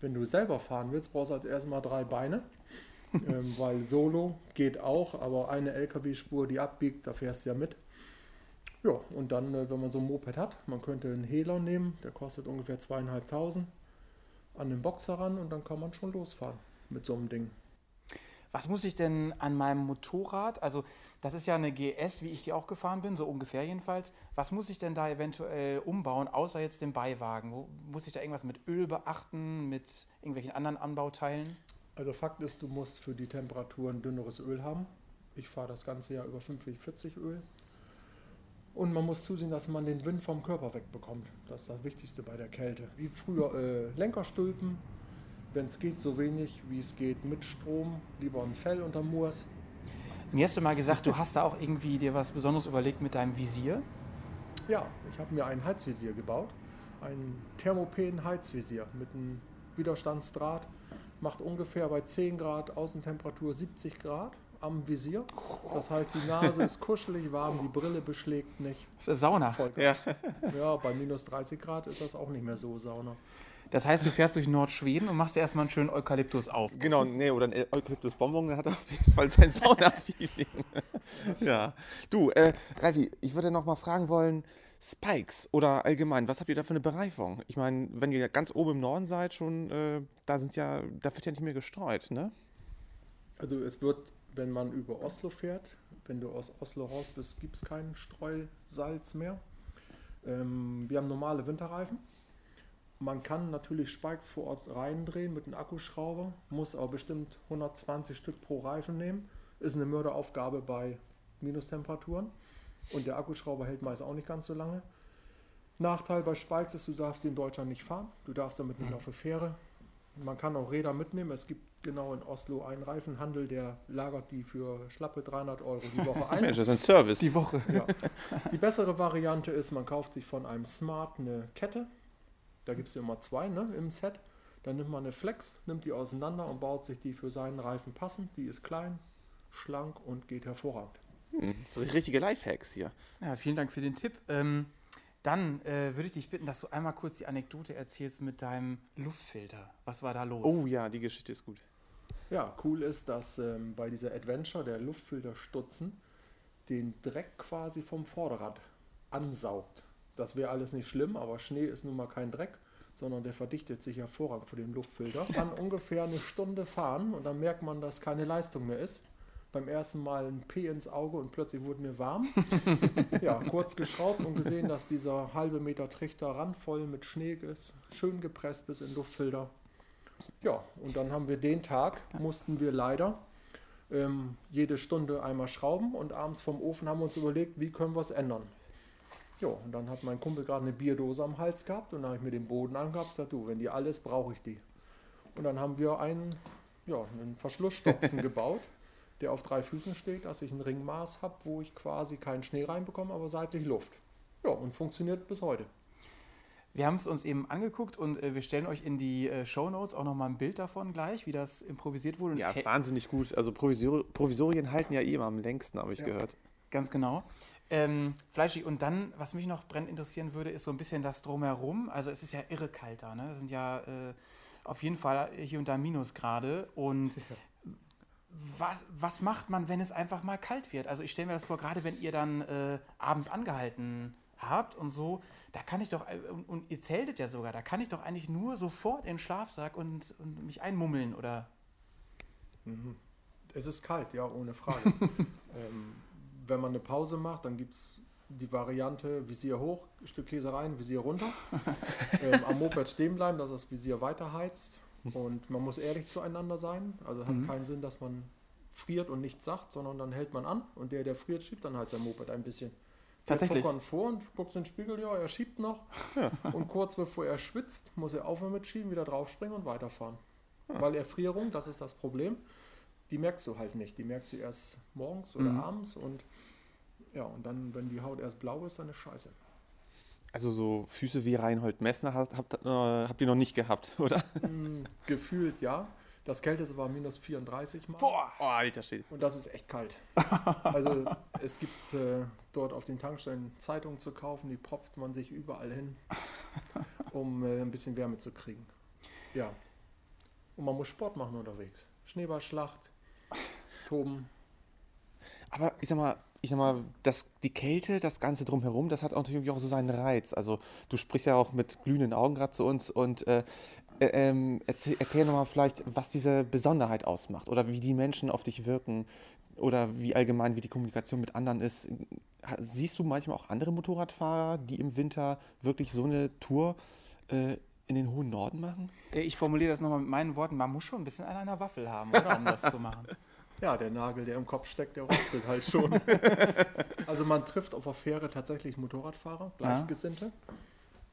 Wenn du selber fahren willst, brauchst du als erstes mal drei Beine, ähm, weil Solo geht auch, aber eine LKW-Spur, die abbiegt, da fährst du ja mit. Ja, und dann, äh, wenn man so ein Moped hat, man könnte einen Hehler nehmen, der kostet ungefähr zweieinhalbtausend, an den Boxer ran und dann kann man schon losfahren mit so einem Ding. Was muss ich denn an meinem Motorrad, also das ist ja eine GS, wie ich die auch gefahren bin, so ungefähr jedenfalls. Was muss ich denn da eventuell umbauen, außer jetzt den Beiwagen? Wo, muss ich da irgendwas mit Öl beachten, mit irgendwelchen anderen Anbauteilen? Also Fakt ist, du musst für die Temperaturen dünneres Öl haben. Ich fahre das ganze Jahr über 50, 40 Öl. Und man muss zusehen, dass man den Wind vom Körper wegbekommt. Das ist das Wichtigste bei der Kälte. Wie früher äh, Lenkerstülpen, wenn es geht, so wenig wie es geht mit Strom. Lieber ein Fell unter Moors. Mir hast du mal gesagt, du hast da auch irgendwie dir was Besonderes überlegt mit deinem Visier. Ja, ich habe mir ein Heizvisier gebaut. Ein Thermopen-Heizvisier mit einem Widerstandsdraht. Macht ungefähr bei 10 Grad Außentemperatur 70 Grad am Visier. Das heißt, die Nase ist kuschelig warm, die Brille beschlägt nicht. Das ist Sauna. Ja. Ja, bei minus 30 Grad ist das auch nicht mehr so Sauna. Das heißt, du fährst durch Nordschweden und machst dir erstmal einen schönen Eukalyptus auf. Genau, nee, oder ein Eukalyptus-Bonbon, der hat auf jeden Fall sein Sauna-Feeling. ja. Du, äh, Ralfi, ich würde noch mal fragen wollen, Spikes oder allgemein, was habt ihr da für eine Bereifung? Ich meine, wenn ihr ganz oben im Norden seid, schon, äh, da sind ja, da wird ja nicht mehr gestreut, ne? Also es wird, wenn man über Oslo fährt, wenn du aus Oslo raus bist, gibt es kein Streusalz mehr. Ähm, wir haben normale Winterreifen. Man kann natürlich Spikes vor Ort reindrehen mit einem Akkuschrauber, muss aber bestimmt 120 Stück pro Reifen nehmen. Ist eine Mörderaufgabe bei Minustemperaturen. Und der Akkuschrauber hält meist auch nicht ganz so lange. Nachteil bei Spikes ist, du darfst die in Deutschland nicht fahren. Du darfst damit nicht auf die Fähre. Man kann auch Räder mitnehmen. Es gibt genau in Oslo einen Reifenhandel, der lagert die für schlappe 300 Euro die Woche ein. Mensch, das ist ein Service. Die Woche. Ja. Die bessere Variante ist, man kauft sich von einem Smart eine Kette. Da gibt es immer zwei ne, im Set. Dann nimmt man eine Flex, nimmt die auseinander und baut sich die für seinen Reifen passend. Die ist klein, schlank und geht hervorragend. Hm, so richtige Lifehacks hier. Ja, vielen Dank für den Tipp. Ähm, dann äh, würde ich dich bitten, dass du einmal kurz die Anekdote erzählst mit deinem Luftfilter. Was war da los? Oh ja, die Geschichte ist gut. Ja, cool ist, dass ähm, bei dieser Adventure der Luftfilter Stutzen den Dreck quasi vom Vorderrad ansaugt. Das wäre alles nicht schlimm, aber Schnee ist nun mal kein Dreck, sondern der verdichtet sich hervorragend für den Luftfilter. Kann ungefähr eine Stunde fahren und dann merkt man, dass keine Leistung mehr ist. Beim ersten Mal ein P ins Auge und plötzlich wurde mir warm. ja, kurz geschraubt und gesehen, dass dieser halbe Meter Trichter randvoll mit Schnee ist. Schön gepresst bis in den Luftfilter. Ja, und dann haben wir den Tag, mussten wir leider ähm, jede Stunde einmal schrauben und abends vom Ofen haben wir uns überlegt, wie können wir es ändern. Ja, und dann hat mein Kumpel gerade eine Bierdose am Hals gehabt und dann habe ich mir den Boden angehabt und gesagt, du, wenn die alles, brauche ich die. Und dann haben wir einen, ja, einen Verschlussstopfen gebaut, der auf drei Füßen steht, dass ich ein Ringmaß habe, wo ich quasi keinen Schnee reinbekomme, aber seitlich Luft. Ja, und funktioniert bis heute. Wir haben es uns eben angeguckt und äh, wir stellen euch in die äh, Show Notes auch nochmal ein Bild davon gleich, wie das improvisiert wurde. Und Ja, wahnsinnig gut. Also Provisor Provisorien halten ja eh immer am längsten, habe ich Ja. gehört. Ganz genau. Ähm, fleischig. Und dann, was mich noch brennend interessieren würde, ist so ein bisschen das Drumherum. Also es ist ja irre kalt da. Ne? Es sind ja äh, auf jeden Fall hier und da Minusgrade. Und was, was macht man, wenn es einfach mal kalt wird? Also ich stelle mir das vor, gerade wenn ihr dann äh, abends angehalten habt und so, da kann ich doch, äh, und, und ihr zeltet ja sogar, da kann ich doch eigentlich nur sofort in den Schlafsack und, und mich einmummeln oder Mhm. Es ist kalt, ja, ohne Frage. ähm, wenn man eine Pause macht, dann gibt es die Variante Visier hoch, Stück Käse rein, Visier runter. ähm, am Moped stehen bleiben, dass das Visier weiter heizt. Und man muss ehrlich zueinander sein. Also hat Mhm. keinen Sinn, dass man friert und nichts sagt, sondern dann hält man an. Und der, der friert, schiebt dann halt sein Moped ein bisschen. Tatsächlich? tuckern vor und guckt in den Spiegel, ja, er schiebt noch. Und kurz bevor er schwitzt, muss er aufhören mit Schieben, wieder draufspringen und weiterfahren. Weil Erfrierung, das ist das Problem, die merkst du halt nicht. Die merkst du erst morgens oder Mhm. abends und ja, und dann, wenn die Haut erst blau ist, dann ist scheiße. Also so Füße wie Reinhold Messner habt, habt, äh, habt ihr noch nicht gehabt, oder? Hm, Gefühlt ja. Das Kälteste war minus 34 mal. Boah! Oh, alter Schwede. Und das ist echt kalt. Also es gibt äh, dort auf den Tankstellen Zeitungen zu kaufen, die propft man sich überall hin, um äh, ein bisschen Wärme zu kriegen. Ja. Und man muss Sport machen unterwegs. Schneeballschlacht, toben. Aber ich sag mal, ich sag mal, das, die Kälte, das Ganze drumherum, das hat auch natürlich auch so seinen Reiz. Also du sprichst ja auch mit glühenden Augen gerade zu uns und äh, äh, ähm, erzähl, erklär nochmal vielleicht, was diese Besonderheit ausmacht oder wie die Menschen auf dich wirken oder wie allgemein, wie die Kommunikation mit anderen ist. Siehst du manchmal auch andere Motorradfahrer, die im Winter wirklich so eine Tour äh, in den hohen Norden machen? Äh, Ich formuliere das nochmal mit meinen Worten. Man muss schon ein bisschen an einer Waffel haben, oder? Um das zu machen. Ja, der Nagel, der im Kopf steckt, der rostet halt schon. also man trifft auf der Fähre tatsächlich Motorradfahrer, Gleichgesinnte.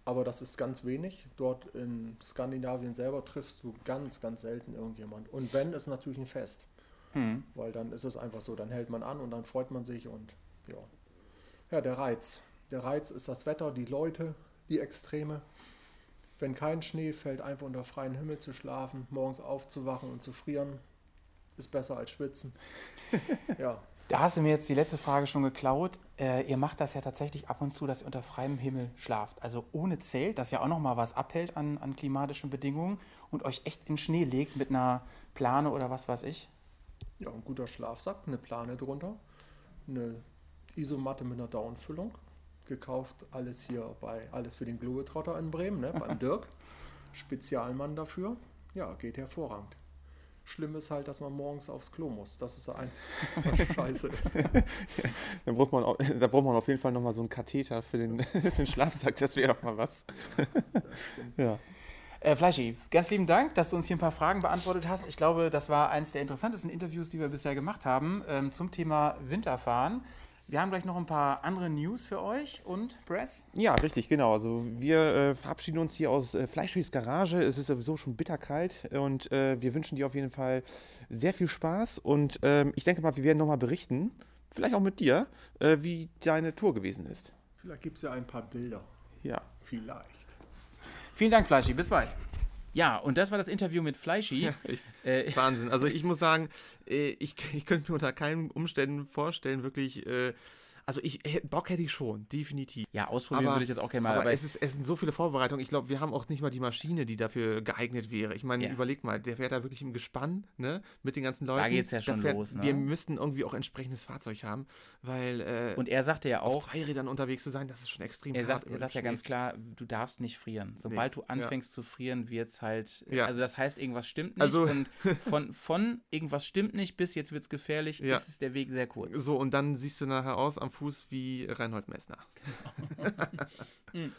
Aber das ist ganz wenig. Dort in Skandinavien selber triffst du ganz, ganz selten irgendjemand. Und wenn, ist natürlich ein Fest. Hm. Weil dann ist es einfach so, dann hält man an und dann freut man sich und ja. Ja, der Reiz. Der Reiz ist das Wetter, die Leute, die Extreme. Wenn kein Schnee fällt, einfach unter freiem Himmel zu schlafen, morgens aufzuwachen und zu frieren, ist besser als schwitzen. ja, Da hast du mir jetzt die letzte Frage schon geklaut. Äh, ihr macht das ja tatsächlich ab und zu, dass ihr unter freiem Himmel schlaft. Also ohne Zelt, das ja auch nochmal was abhält an, an klimatischen Bedingungen und euch echt in Schnee legt mit einer Plane oder was weiß ich. ja, ein guter Schlafsack, eine Plane drunter, eine Isomatte mit einer Downfüllung. Gekauft alles hier bei Alles für den Globetrotter in Bremen, ne, beim Dirk. Spezialmann dafür. Ja, geht hervorragend. Schlimm ist halt, dass man morgens aufs Klo muss. Das ist das Einzige, was scheiße ist. Da braucht man, da braucht man auf jeden Fall nochmal so einen Katheter für den, für den Schlafsack, das wäre doch mal was. ja. Äh, Fleischi, ganz lieben Dank, dass du uns hier ein paar Fragen beantwortet hast. Ich glaube, das war eines der interessantesten Interviews, die wir bisher gemacht haben ähm, zum Thema Winterfahren. Wir haben gleich noch ein paar andere News für euch und Press. Ja, richtig, genau. Also wir äh, verabschieden uns hier aus äh, Fleischis Garage. Es ist sowieso schon bitterkalt und äh, wir wünschen dir auf jeden Fall sehr viel Spaß und ähm, ich denke mal, wir werden nochmal berichten, vielleicht auch mit dir, äh, wie deine Tour gewesen ist. Vielleicht gibt es ja ein paar Bilder. Ja. Vielleicht. Vielen Dank, Fleischi. Bis bald. Ja, und das war das Interview mit Fleischi. echt. Äh, Wahnsinn. Also ich muss sagen, äh, ich, ich könnte mir unter keinen Umständen vorstellen, wirklich, äh, also ich Bock hätte ich schon, definitiv. ja, ausprobieren Aber- würde ich jetzt auch gerne mal. aber Aber, es, ist, es sind so viele Vorbereitungen. Ich glaube, wir haben auch nicht mal die Maschine, die dafür geeignet wäre. Ich meine, Ja. überleg mal, der fährt da wirklich im Gespann, ne? Mit den ganzen Leuten. geht's ja Da schon fährt, los, ne? Wir müssten irgendwie auch entsprechendes Fahrzeug haben, weil äh, und er sagte ja auf auch, zwei Rädern unterwegs zu sein, das ist schon extrem er sagt, er sagt ja ganz klar, du darfst nicht frieren. Sobald du ja. anfängst zu frieren, wird es halt. Ja. Also das heißt, irgendwas stimmt nicht. Also- und von, von irgendwas stimmt nicht bis jetzt wird es gefährlich, Ja. ist es der Weg sehr kurz. So, und dann siehst du nachher aus am Fuß wie Reinhold Messner.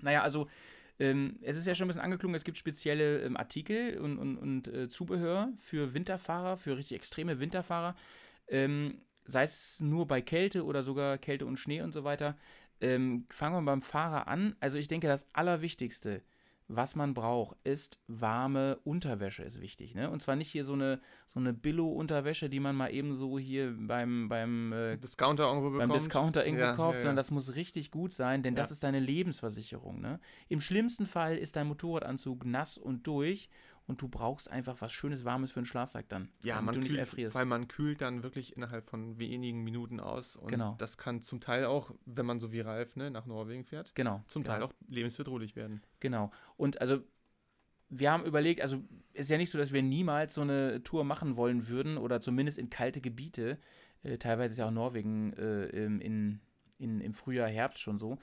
Naja, also ähm, es ist ja schon ein bisschen angeklungen, es gibt spezielle ähm, Artikel und, und, und äh, Zubehör für Winterfahrer, für richtig extreme Winterfahrer. Ähm, sei es nur bei Kälte oder sogar Kälte und Schnee und so weiter. Ähm, fangen wir beim Fahrer an. Also ich denke, das Allerwichtigste, was man braucht, ist warme Unterwäsche, ist wichtig. Ne? Und zwar nicht hier so eine, so eine Billo-Unterwäsche, die man mal eben so hier beim, beim, äh, Discounter irgendwo beim. Discounter irgendwo Ja, kauft, ja, ja. sondern das muss richtig gut sein, denn das ist deine Lebensversicherung. Ne? Im schlimmsten Fall ist dein Motorradanzug nass und durch und du brauchst einfach was Schönes, Warmes für einen Schlafsack dann. Ja, man du nicht kühlt, erfrierst. weil man kühlt dann wirklich innerhalb von wenigen Minuten aus. Und Genau. das kann zum Teil auch, wenn man so wie Ralf ne, nach Norwegen fährt, Genau. zum genau. Teil auch lebensbedrohlich werden. Genau. Und also, wir haben überlegt, also ist ja nicht so, dass wir niemals so eine Tour machen wollen würden oder zumindest in kalte Gebiete. Äh, teilweise ist ja auch Norwegen äh, in, in, im Frühjahr, Herbst schon so.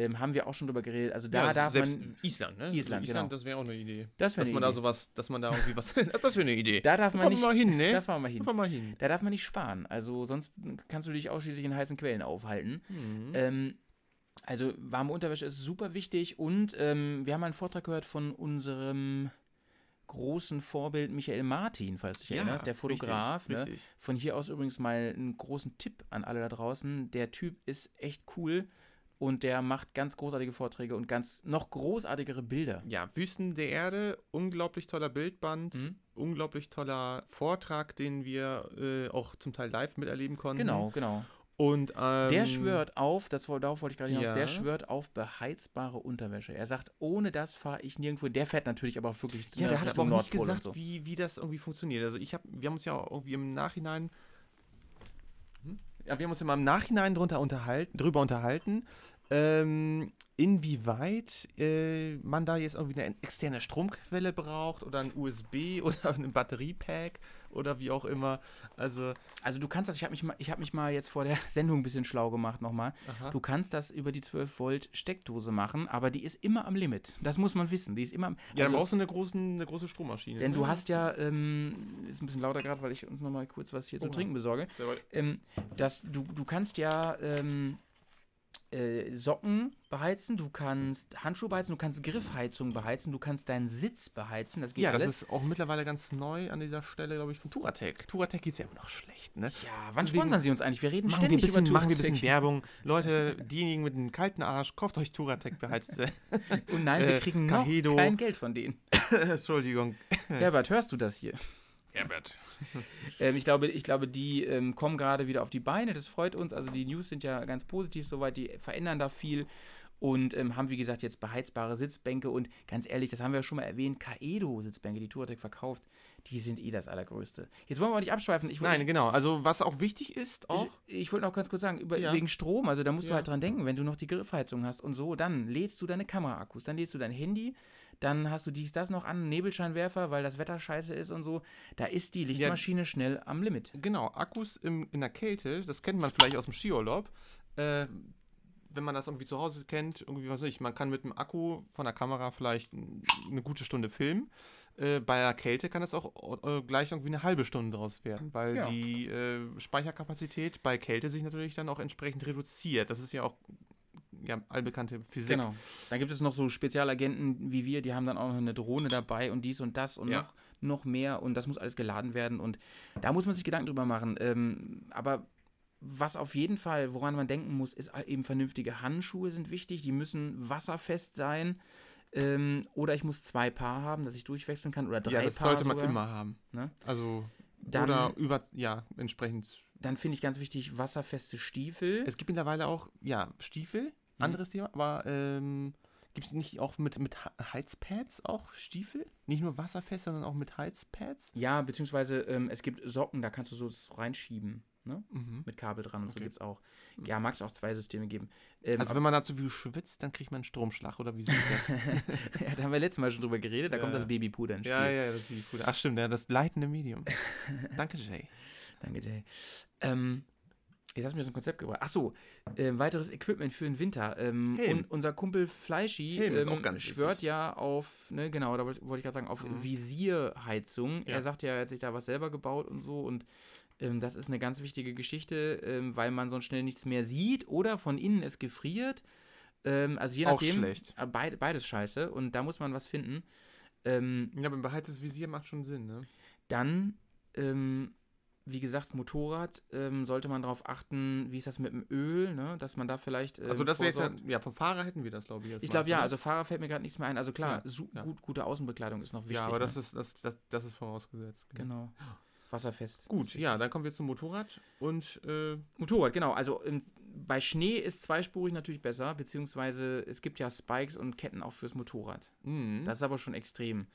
Ähm, haben wir auch schon drüber geredet. Also da ja, darf man. Island, ne? Island, genau. das wäre auch eine Idee. Das wäre Dass eine man da Idee. sowas, dass man da irgendwie was. das wäre eine Idee. Da darf Da man nicht. mal hin, ne? Da fahren wir hin. Da mal hin. Da darf man nicht sparen. Also sonst kannst du dich ausschließlich in heißen Quellen aufhalten. Mhm. Ähm, also warme Unterwäsche ist super wichtig und ähm, wir haben einen Vortrag gehört von unserem großen Vorbild Michael Martin, falls du dich erinnerst, der Fotograf. Richtig, ne? richtig. Von hier aus übrigens mal einen großen Tipp an alle da draußen. Der Typ ist echt cool und der macht ganz großartige Vorträge und ganz noch großartigere Bilder. Ja, Wüsten der Erde, unglaublich toller Bildband, Mhm. unglaublich toller Vortrag, den wir äh, auch zum Teil live miterleben konnten. Genau, genau. Und ähm, Der schwört auf, das, darauf wollte ich gerade hinaus, ja. der schwört auf beheizbare Unterwäsche. Er sagt, ohne das fahre ich nirgendwo. Der fährt natürlich aber auch wirklich Ja, der hat aber auch nicht Nordpol gesagt, so. wie, wie das irgendwie funktioniert. Also ich habe, wir haben uns ja auch irgendwie im Nachhinein, Hm? ja, wir haben uns ja mal im Nachhinein drunter unterhalten, drüber unterhalten, ähm, inwieweit äh, man da jetzt irgendwie eine externe Stromquelle braucht oder ein USB oder ein Batteriepack oder wie auch immer. Also, Also du kannst das, ich habe mich, mal- ich hab mich mal jetzt vor der Sendung ein bisschen schlau gemacht nochmal. aha. Du kannst das über die 12 Volt Steckdose machen, aber die ist immer am Limit. Das muss man wissen. Die ist immer am ja, dann also, brauchst du eine, großen, eine große Strommaschine. Denn ne? du hast ja, ähm, ist ein bisschen lauter gerade, weil ich uns nochmal kurz was hier zu Oha. trinken besorge. Ähm, das, du, du kannst ja ähm, äh, Socken beheizen, du kannst Handschuhe beheizen, du kannst Griffheizung beheizen, du kannst deinen Sitz beheizen. Das geht Ja, das alles. ist auch mittlerweile ganz neu an dieser Stelle, glaube ich, von Turatec. Turatec ist ja immer noch schlecht, ne? ja, wann Deswegen sponsern sie uns eigentlich? Wir reden Machen wir, ständig bisschen, über machen wir ein bisschen. Werbung. Leute, diejenigen mit einem kalten Arsch, kauft euch Turatec beheizte. Und nein, wir äh, kriegen Kahedo. noch kein Geld von denen. Entschuldigung. Herbert, hörst du das hier? Herbert. Ähm, ich, glaube, ich glaube, die ähm, kommen gerade wieder auf die Beine. Das freut uns. Also die News sind ja ganz positiv soweit. Die verändern da viel und ähm, haben, wie gesagt, jetzt beheizbare Sitzbänke. Und ganz ehrlich, das haben wir ja schon mal erwähnt, Kaedo-Sitzbänke, die Touratec verkauft, die sind eh das Allergrößte. Jetzt wollen wir aber nicht abschweifen. Ich, Nein, genau. Also, was auch wichtig ist, auch. ich, ich wollte noch ganz kurz sagen, über, Ja. wegen Strom, also da musst du Ja. halt dran denken, wenn du noch die Griffheizung hast und so, dann lädst du deine Kameraakkus, dann lädst du dein Handy, dann hast du dies, das noch an, Nebelscheinwerfer, weil das Wetter scheiße ist und so. Da ist die Lichtmaschine schnell am Limit. Genau, Akkus im, in der Kälte, das kennt man vielleicht aus dem Skiurlaub. Äh, wenn man das irgendwie zu Hause kennt, irgendwie was weiß ich, man kann mit dem Akku von der Kamera vielleicht eine gute Stunde filmen. Äh, bei der Kälte kann das auch äh, gleich irgendwie eine halbe Stunde draus werden, weil Ja. die äh, Speicherkapazität bei Kälte sich natürlich dann auch entsprechend reduziert. Das ist ja auch ja, allbekannte Physik. Genau. Dann gibt es noch so Spezialagenten wie wir, die haben dann auch noch eine Drohne dabei und dies und das und Ja. noch, noch mehr und das muss alles geladen werden und da muss man sich Gedanken drüber machen. Ähm, aber was auf jeden Fall, woran man denken muss, ist eben vernünftige Handschuhe sind wichtig, die müssen wasserfest sein. Ähm, oder ich muss zwei Paar haben, dass ich durchwechseln kann. Oder drei Ja, das Paar sollte man sogar. immer haben. Ne? Also, Dann, oder über, ja, entsprechend. dann finde ich ganz wichtig, wasserfeste Stiefel. Es gibt mittlerweile auch, ja, Stiefel, Mhm. anderes Thema, aber ähm, gibt es nicht auch mit, mit Heizpads auch Stiefel? Nicht nur wasserfest, sondern auch mit Heizpads? ja, beziehungsweise ähm, es gibt Socken, da kannst du so reinschieben. Ne? Mhm. Mit Kabel dran und so Okay. gibt es auch. Ja, mag es auch zwei Systeme geben. Ähm, Also wenn man da zu viel schwitzt, dann kriegt man einen Stromschlag, oder wie sieht das? ja, da haben wir letztes Mal schon drüber geredet, da Ja. kommt das Babypuder ins Spiel. ja, ja, das wie cool. Ach stimmt, ja, das leitende Medium. Danke, Jay. Danke, Jay. Ähm, jetzt hast du mir so ein Konzept gebracht. Achso, äh, weiteres Equipment für den Winter. Ähm, und unser Kumpel Fleischi ähm, schwört wichtig. ja auf, ne, genau, da wollte wollte ich gerade sagen, auf Mhm. Visierheizung. Ja. Er sagt ja, er hat sich da was selber gebaut und so und ähm, das ist eine ganz wichtige Geschichte, ähm, weil man sonst schnell nichts mehr sieht oder von innen es gefriert. Ähm, also je Auch nachdem. schlecht. äh, Beid, beides scheiße und da muss man was finden. Ähm, Ja, aber ein beheiztes Visier macht schon Sinn, ne? dann ähm, wie gesagt, Motorrad ähm, sollte man darauf achten, wie ist das mit dem Öl, ne? dass man da vielleicht. Ähm, Also das wäre jetzt ja, vom Fahrer hätten wir das, glaube ich. Jetzt Ich glaube ja, oder? also Fahrer fällt mir gerade nichts mehr ein. Also klar, Ja, su ja. Gut, gute Außenbekleidung ist noch wichtig. Ja, aber das ne? ist, das, das, das ist vorausgesetzt. Genau. Wasserfest. Gut, ja, dann kommen wir zum Motorrad und äh, Motorrad, genau. Also ähm, bei Schnee ist zweispurig natürlich besser, beziehungsweise es gibt ja Spikes und Ketten auch fürs Motorrad. mh, Das ist aber schon extrem.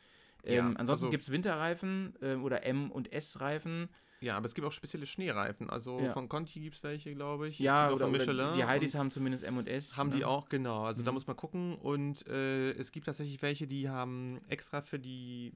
Ja, Ähm, ansonsten also- gibt es Winterreifen ähm, oder M- und S-Reifen. ja, aber es gibt auch spezielle Schneereifen. Also Ja. von Conti gibt es welche, glaube ich. Ja, oder, von Michelin. die Heidis haben zumindest M und S. haben ne? die auch, genau. Also da Mhm. muss man gucken. Und äh, es gibt tatsächlich welche, die haben extra für die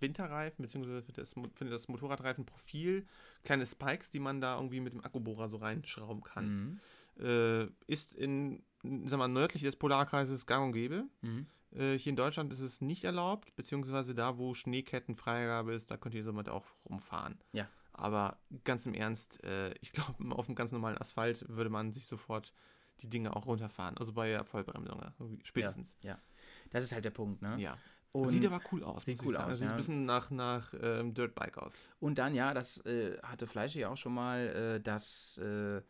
Winterreifen, beziehungsweise für das, für das Motorradreifenprofil kleine Spikes, die man da irgendwie mit dem Akkubohrer so reinschrauben kann. Mhm. Äh, ist in, sag mal, nördlich des Polarkreises gang und gäbe. Mhm. Äh, hier in Deutschland ist es nicht erlaubt, beziehungsweise da, wo Schneekettenfreigabe ist, da könnt ihr somit auch rumfahren. Ja. Aber ganz im Ernst, äh, ich glaube, auf dem ganz normalen Asphalt würde man sich sofort die Dinge auch runterfahren. Also bei der Vollbremsung, ja, irgendwie spätestens. Das ist halt der Punkt, ne? Ja. Und, sieht aber cool aus. sieht cool sagen. aus, Sieht ja. ein bisschen nach, nach ähm, Dirtbike aus. und dann, ja, das äh, hatte Fleischer ja auch schon mal, äh, dass äh,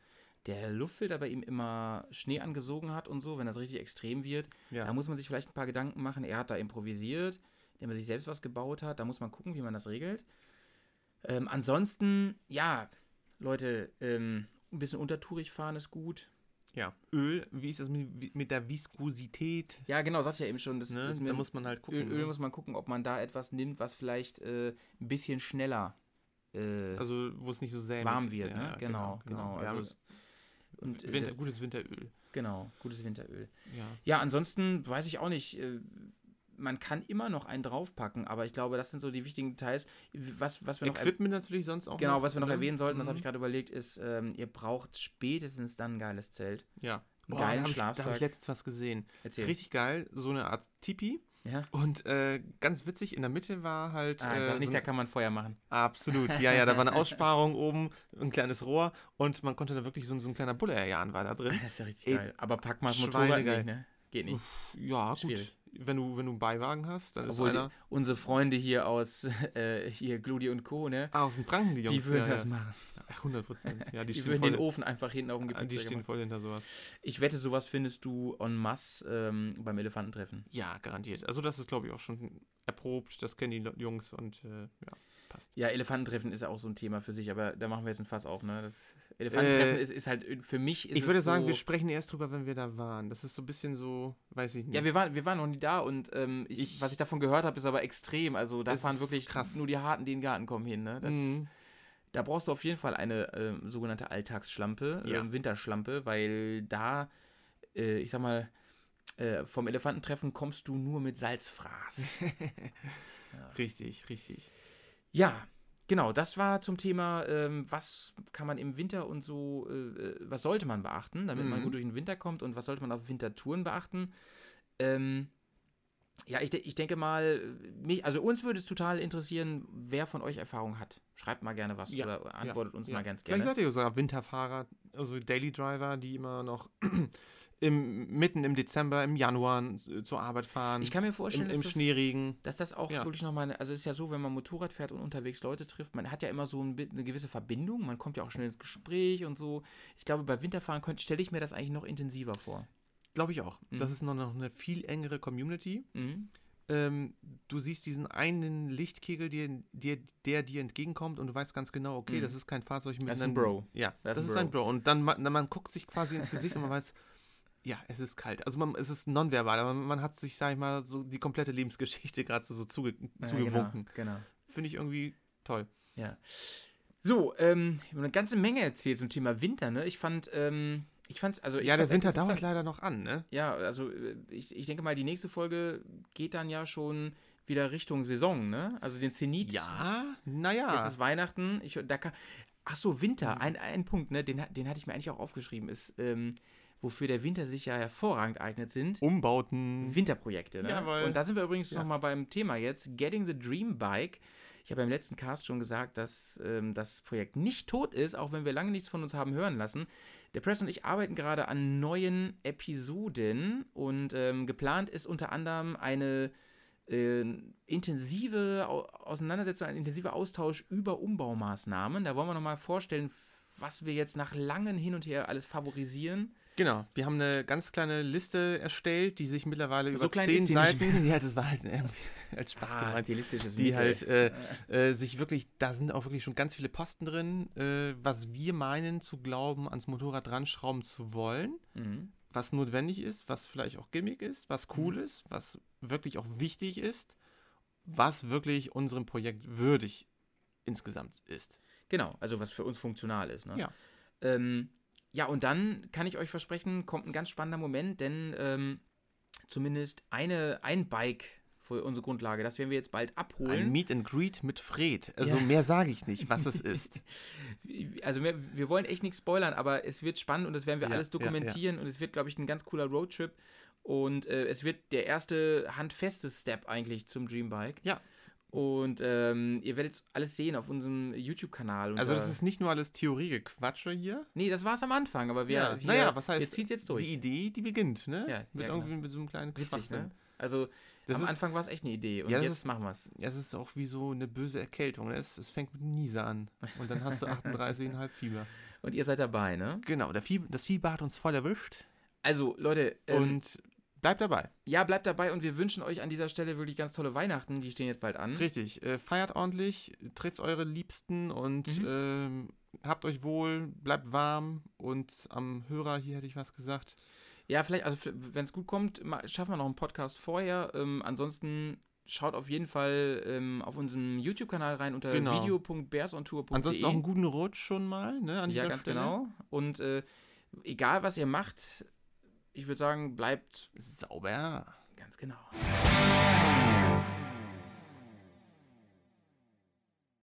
der Luftfilter bei ihm immer Schnee angesogen hat und so, wenn das richtig extrem wird. Ja. Da muss man sich vielleicht ein paar Gedanken machen. Er hat da improvisiert, indem er sich selbst was gebaut hat. Da muss man gucken, wie man das regelt. Ähm, ansonsten, ja, Leute, ähm, ein bisschen untertourig fahren ist gut. Ja. Öl, wie ist das mit, mit der Viskosität? Ja, genau, sagte ich ja eben schon. Das, Ne? das Da muss man halt gucken. Öl, Öl ne? muss man gucken, ob man da etwas nimmt, was vielleicht äh, ein bisschen schneller äh, Also, wo es nicht so sämig warm ist. wird. Ja, ne? ja, genau, genau. Ja, also, aber und, äh, Winter, das- gutes Winteröl. genau, gutes Winteröl. Ja. Ja, ansonsten weiß ich auch nicht. Äh, man kann immer noch einen draufpacken, aber ich glaube, das sind so die wichtigen Details. Was, was wir noch Equipment natürlich sonst auch. Genau, was wir noch ne? erwähnen sollten, das habe ich Mhm. gerade überlegt, ist, ähm, ihr braucht spätestens dann ein geiles Zelt. Ja. Einen Boah, geilen da habe ich, da hab Schlafsack. ich letztens was gesehen. Erzähl. Richtig geil, so eine Art Tipi. Ja? Und äh, ganz witzig, in der Mitte war halt. Ah, äh, nicht, so da kann man Feuer machen. Absolut, ja, ja, da war eine Aussparung oben, ein kleines Rohr und man konnte da wirklich so, so ein kleiner Bullerjan war da drin. Das ist ja richtig Ey, geil. Aber pack mal das Motorrad nicht, ne? Geht nicht. Uff, ja, gut. Wenn du, wenn du einen Beiwagen hast, dann ist Obwohl die, einer. unsere Freunde hier aus äh, hier Gludi und Co., ne? Ah, aus den Franken, die Jungs. Die würden ja, das ja. machen. 100 Prozent. Ja, die, Die, würden den Ofen einfach hinten auf dem ah, die stehen machen. voll hinter sowas. Ich wette, sowas findest du en masse ähm, beim Elefantentreffen. Ja, garantiert. Also, das ist, glaube ich, auch schon erprobt. Das kennen die Jungs und äh, ja, passt. Ja, Elefantentreffen ist ja auch so ein Thema für sich, aber da machen wir jetzt ein Fass auf, ne? Das Elefantentreffen Äh, ist, ist halt, für mich ist Ich würde sagen, so, wir sprechen erst drüber, wenn wir da waren. Das ist so ein bisschen so, weiß ich nicht. Ja, wir waren, wir waren noch nie da und ähm, ich, Ich- was ich davon gehört habe, ist aber extrem. Also da fahren wirklich krass. nur die Harten, die in den Garten kommen hin. Ne? Das, Mhm. Da brauchst du auf jeden Fall eine ähm, sogenannte Alltagsschlampe, Ja. ähm, Winterschlampe, weil da, äh, ich sag mal, äh, vom Elefantentreffen kommst du nur mit Salzfraß. Richtig, richtig. Ja, genau, das war zum Thema, ähm, was kann man im Winter und so, äh, äh, was sollte man beachten, damit man Mhm. gut durch den Winter kommt und was sollte man auf Wintertouren beachten. Ähm, ja, ich, de ich denke mal, mich, also uns würde es total interessieren, wer von euch Erfahrung hat. Schreibt mal gerne was Ja, oder antwortet uns Ja. mal ganz Vielleicht gerne. seid ihr sogar Winterfahrer, also Daily Driver, die immer noch im, mitten im Dezember, im Januar äh, zur Arbeit fahren. Ich kann mir vorstellen, im, im dass, das, Schneeregen. dass das auch Ja. wirklich nochmal, also es ist ja so, wenn man Motorrad fährt und unterwegs Leute trifft, man hat ja immer so ein, eine gewisse Verbindung, man kommt ja auch schnell ins Gespräch und so. Ich glaube, bei Winterfahren stelle ich mir das eigentlich noch intensiver vor. Glaube ich auch. Mhm. Das ist noch, noch eine viel engere Community. Mhm. Ähm, du siehst diesen einen Lichtkegel, der, der, der dir entgegenkommt und du weißt ganz genau, okay, Mhm. das ist kein Fahrzeug mit Das ist ein einem- Bro. Ja, Das das, ist ein Bro. Und dann, dann man guckt sich quasi ins Gesicht und man weiß, ja, es ist kalt. Also man, es ist nonverbal, aber man, man hat sich, sag ich mal, so die komplette Lebensgeschichte gerade so, so zuge, Ja, zugewunken. Genau, genau. Finde ich irgendwie toll. Ja. So, ähm, eine ganze Menge erzählt zum Thema Winter, ne? Ich fand, ähm, ich fand's, also ich ja, der Winter dauert leider noch an, ne? Ja, also äh, ich, ich denke mal, die nächste Folge geht dann ja schon wieder Richtung Saison, ne? Also den Zenit. Ja, naja. Jetzt ist Weihnachten. Ich, da kann, ach so. Winter. Ein, ein Punkt, ne? Den, den hatte ich mir eigentlich auch aufgeschrieben, ist, ähm, wofür der Winter sich ja hervorragend eignet sind. Umbauten. Winterprojekte, ne? Jawohl. Und da sind wir übrigens Ja. nochmal beim Thema jetzt. Getting the Dream Bike. Ich habe im letzten Cast schon gesagt, dass ähm, das Projekt nicht tot ist, auch wenn wir lange nichts von uns haben hören lassen. Der Press und ich arbeiten gerade an neuen Episoden und ähm, geplant ist unter anderem eine äh, intensive Au- Auseinandersetzung, ein intensiver Austausch über Umbaumaßnahmen. Da wollen wir nochmal vorstellen, was wir jetzt nach langen Hin und Her alles favorisieren. Genau, wir haben eine ganz kleine Liste erstellt, die sich mittlerweile So über zehn Seiten, ja, das war halt irgendwie als Spaß Ah, gemeint, stilistisches die Mittel. halt äh, äh, sich wirklich, da sind auch wirklich schon ganz viele Posten drin, äh, was wir meinen zu glauben, ans Motorrad dran schrauben zu wollen, Mhm. was notwendig ist, was vielleicht auch Gimmick ist, was cool Mhm. ist, was wirklich auch wichtig ist, was wirklich unserem Projekt würdig insgesamt ist. Genau, also was für uns funktional ist. Ne? Ja. Ähm, ja, und dann kann ich euch versprechen, kommt ein ganz spannender Moment, denn ähm, zumindest eine, ein Bike für unsere Grundlage, das werden wir jetzt bald Ein abholen. Meet and Greet mit Fred. Also Ja. mehr sage ich nicht, was es ist. Also wir, wir wollen echt nichts spoilern, aber es wird spannend und das werden wir Ja, alles ja, ja. dokumentieren und es wird, glaube ich, ein ganz cooler Roadtrip und äh, es wird der erste handfeste Step eigentlich zum Dreambike. Ja. Und ähm, ihr werdet alles sehen auf unserem YouTube-Kanal. Also das ist nicht nur alles Theoriegequatsche hier. Nee, das war es am Anfang, aber wir, ja, wir, naja, was heißt, wir ziehen es jetzt durch. Die Idee, die beginnt, ne? Ja, mit ja, irgendwie genau. mit so einem kleinen Witzig, ne? Also Das am ist, Anfang war es echt eine Idee und Ja, das jetzt ist- machen wir es. ja, es ist auch wie so eine böse Erkältung. Ne? Es, es fängt mit Nieser an. Und dann hast du 38,5 Fieber. Und ihr seid dabei, ne? Genau, Fieber, das Fieber hat uns voll erwischt. Also, Leute, ähm, und bleibt dabei. ja, bleibt dabei und wir wünschen euch an dieser Stelle wirklich ganz tolle Weihnachten. Die stehen jetzt bald an. Richtig. Äh, feiert ordentlich, trifft eure Liebsten und Mhm. ähm, habt euch wohl, bleibt warm. Und am Hörer hier hätte ich was gesagt. Ja, vielleicht, also wenn es gut kommt, schaffen wir noch einen Podcast vorher. Ähm, ansonsten schaut auf jeden Fall ähm, auf unserem YouTube-Kanal rein unter Genau. video.bearsontour.de. Ansonsten auch einen guten Rutsch schon mal, ne? An Ja, ganz Stelle. genau. Und äh, egal, was ihr macht, ich würde sagen, bleibt Sauber. ganz genau.